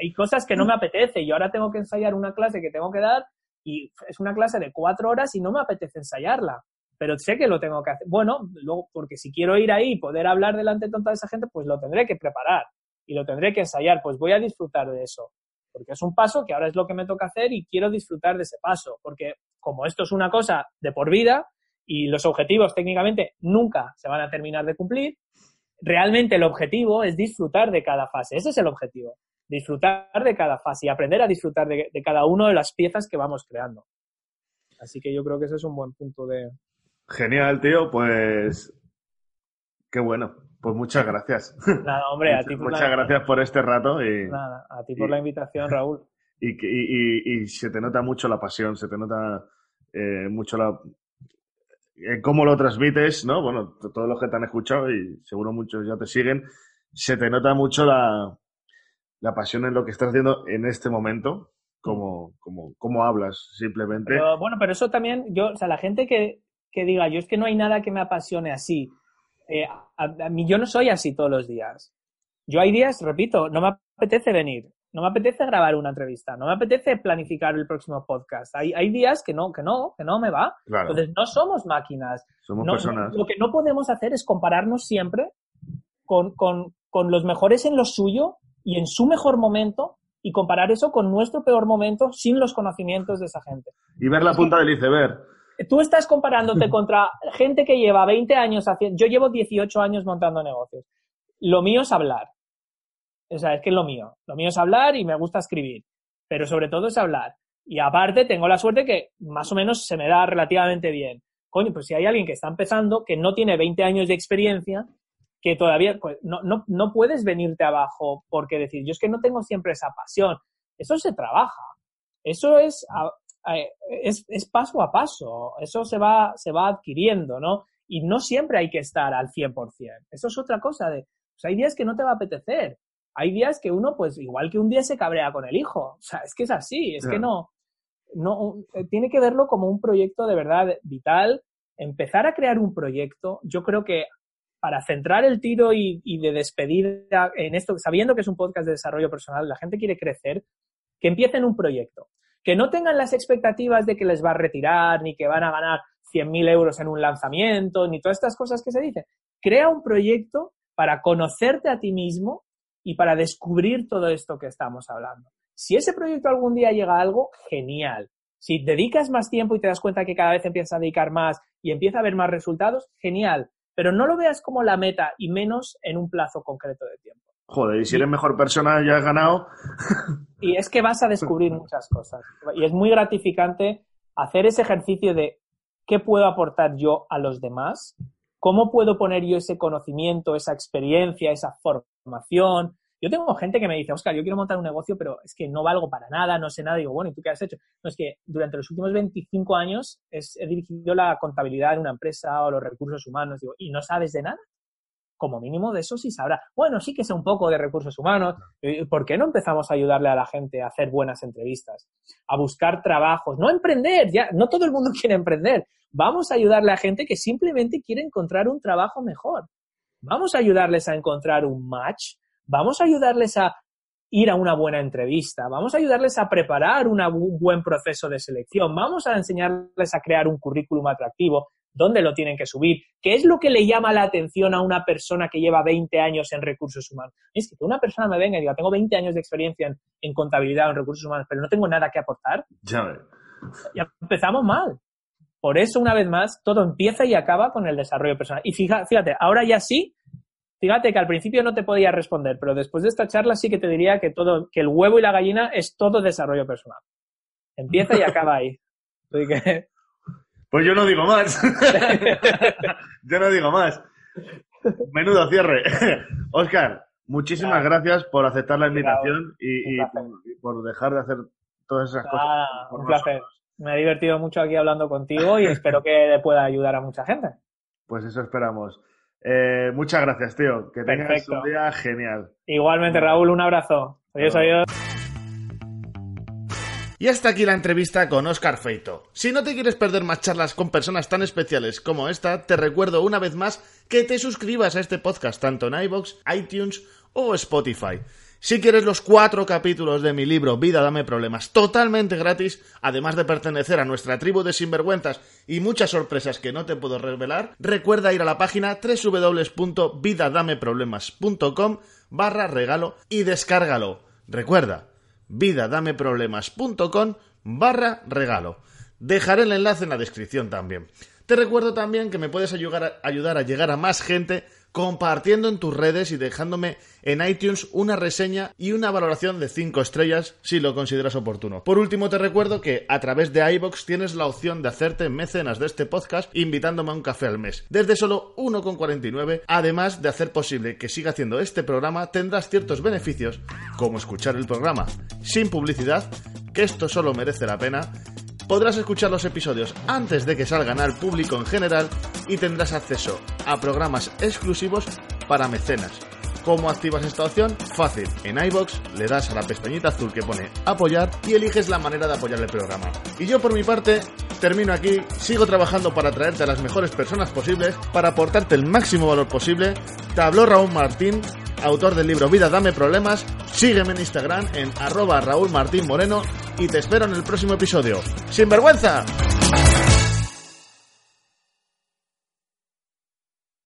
Hay cosas que no me apetece y ahora tengo que ensayar una clase que tengo que dar y es una clase de cuatro horas y no me apetece ensayarla pero sé que lo tengo que hacer. Bueno, luego, porque si quiero ir ahí y poder hablar delante de toda esa gente, pues lo tendré que preparar y lo tendré que ensayar, pues voy a disfrutar de eso, porque es un paso que ahora es lo que me toca hacer y quiero disfrutar de ese paso, porque como esto es una cosa de por vida y los objetivos técnicamente nunca se van a terminar de cumplir, realmente el objetivo es disfrutar de cada fase, ese es el objetivo, disfrutar de cada fase y aprender a disfrutar de, cada una de las piezas que vamos creando. Así que yo creo que ese es un buen punto de... Genial, tío, pues qué bueno. Pues muchas gracias. Nada, hombre, a ti por Muchas gracias por este rato. Y, Nada, a ti por la invitación, Raúl. Y, se te nota mucho la pasión, se te nota eh, mucho la, cómo lo transmites, ¿no? Bueno, todos los que te han escuchado y seguro muchos ya te siguen, se te nota mucho la, la pasión en lo que estás haciendo en este momento, cómo, cómo, cómo hablas, simplemente. Bueno, pero eso también, yo, o sea, la gente que, que diga, yo es que no hay nada que me apasione así. Eh, a, mí yo no soy así todos los días. Yo hay días, repito, no me apetece venir, no me apetece grabar una entrevista, no me apetece planificar el próximo podcast. Hay, hay días que no, que no, que no me va. Entonces no somos máquinas. Somos personas. lo que no podemos hacer es compararnos siempre con, con, con los mejores en lo suyo y en su mejor momento y comparar eso con nuestro peor momento sin los conocimientos de esa gente. Y ver la punta del iceberg. Tú estás comparándote contra gente que lleva 20 años haciendo... Yo llevo 18 años montando negocios. Lo mío es hablar. O sea, es que es lo mío. Lo mío es hablar y me gusta escribir. Pero sobre todo es hablar. Y aparte tengo la suerte que más o menos se me da relativamente bien. Coño, pues si hay alguien que está empezando, que no tiene 20 años de experiencia, que todavía pues, no, no, no puedes venirte abajo porque decir, yo es que no tengo siempre esa pasión. Eso se trabaja. Eso es, es, es, paso a paso. Eso se va, se va adquiriendo, ¿no? Y no siempre hay que estar al 100%. Eso es otra cosa de, pues hay días que no te va a apetecer. Hay días que uno, pues igual que un día se cabrea con el hijo. O sea, es que es así, es que no, no, eh, tiene que verlo como un proyecto de verdad vital. Empezar a crear un proyecto, yo creo que para centrar el tiro y, de despedir en esto, sabiendo que es un podcast de desarrollo personal, la gente quiere crecer, que empiecen un proyecto. Que no tengan las expectativas de que les va a retirar, ni que van a ganar 100.000 euros en un lanzamiento, ni todas estas cosas que se dicen. Crea un proyecto para conocerte a ti mismo y para descubrir todo esto que estamos hablando. Si ese proyecto algún día llega a algo, genial. Si dedicas más tiempo y te das cuenta que cada vez empiezas a dedicar más y empieza a haber más resultados, genial pero no lo veas como la meta y menos en un plazo concreto de tiempo. Joder, y si eres mejor persona ya has ganado. y es que vas a descubrir muchas cosas. Y es muy gratificante hacer ese ejercicio de qué puedo aportar yo a los demás, cómo puedo poner yo ese conocimiento, esa experiencia, esa formación, yo tengo gente que me dice, Oscar, yo quiero montar un negocio, pero es que no valgo para nada, no sé nada. digo, bueno, ¿y tú qué has hecho? No, es que durante los últimos 25 años he dirigido la contabilidad de una empresa o los recursos humanos, digo, ¿y no sabes de nada? Como mínimo de eso sí sabrá. Bueno, sí que sé un poco de recursos humanos. ¿Por qué no empezamos a ayudarle a la gente a hacer buenas entrevistas? A buscar trabajos, no a emprender, ya, no todo el mundo quiere emprender. Vamos a ayudarle a gente que simplemente quiere encontrar un trabajo mejor. Vamos a ayudarles a encontrar un match vamos a ayudarles a ir a una buena entrevista, vamos a ayudarles a preparar un buen proceso de selección, vamos a enseñarles a crear un currículum atractivo, dónde lo tienen que subir, qué es lo que le llama la atención a una persona que lleva 20 años en recursos humanos. Es que una persona me venga y diga, tengo 20 años de experiencia en, en contabilidad o en recursos humanos, pero no tengo nada que aportar. Ya, ya empezamos mal. Por eso, una vez más, todo empieza y acaba con el desarrollo personal. Y fíjate, ahora ya sí Fíjate que al principio no te podía responder, pero después de esta charla sí que te diría que todo, que el huevo y la gallina es todo desarrollo personal. Empieza y acaba ahí. Pues yo no digo más. yo no digo más. Menudo cierre. Oscar, muchísimas gracias por aceptar la invitación y, por, dejar de hacer todas esas cosas. un placer. Me he divertido mucho aquí hablando contigo y espero que le pueda ayudar a mucha gente. Pues eso esperamos. Eh, muchas gracias, tío. Que tengas un día genial. Igualmente, Raúl, un abrazo. Adiós, adiós. Y hasta aquí la entrevista con Oscar Feito. Si no te quieres perder más charlas con personas tan especiales como esta, te recuerdo una vez más que te suscribas a este podcast tanto en iBox, iTunes o Spotify. Si quieres los cuatro capítulos de mi libro Vida Dame Problemas totalmente gratis, además de pertenecer a nuestra tribu de sinvergüenzas y muchas sorpresas que no te puedo revelar, recuerda ir a la página www.vidadameproblemas.com barra regalo y descárgalo. Recuerda, vidadameproblemas.com barra regalo. Dejaré el enlace en la descripción también. Te recuerdo también que me puedes ayudar a, ayudar a llegar a más gente compartiendo en tus redes y dejándome en iTunes una reseña y una valoración de 5 estrellas si lo consideras oportuno. Por último, te recuerdo que a través de iBox tienes la opción de hacerte mecenas de este podcast invitándome a un café al mes. Desde solo 1,49, además de hacer posible que siga haciendo este programa, tendrás ciertos beneficios como escuchar el programa sin publicidad, que esto solo merece la pena podrás escuchar los episodios antes de que salgan al público en general y tendrás acceso a programas exclusivos para mecenas. ¿Cómo activas esta opción? Fácil. En iBox le das a la pestañita azul que pone apoyar y eliges la manera de apoyar el programa. Y yo por mi parte termino aquí, sigo trabajando para traerte a las mejores personas posibles, para aportarte el máximo valor posible. Te habló Raúl Martín, autor del libro Vida Dame Problemas. Sígueme en Instagram en arroba Raúl Martín Moreno y te espero en el próximo episodio. ¡Sin vergüenza!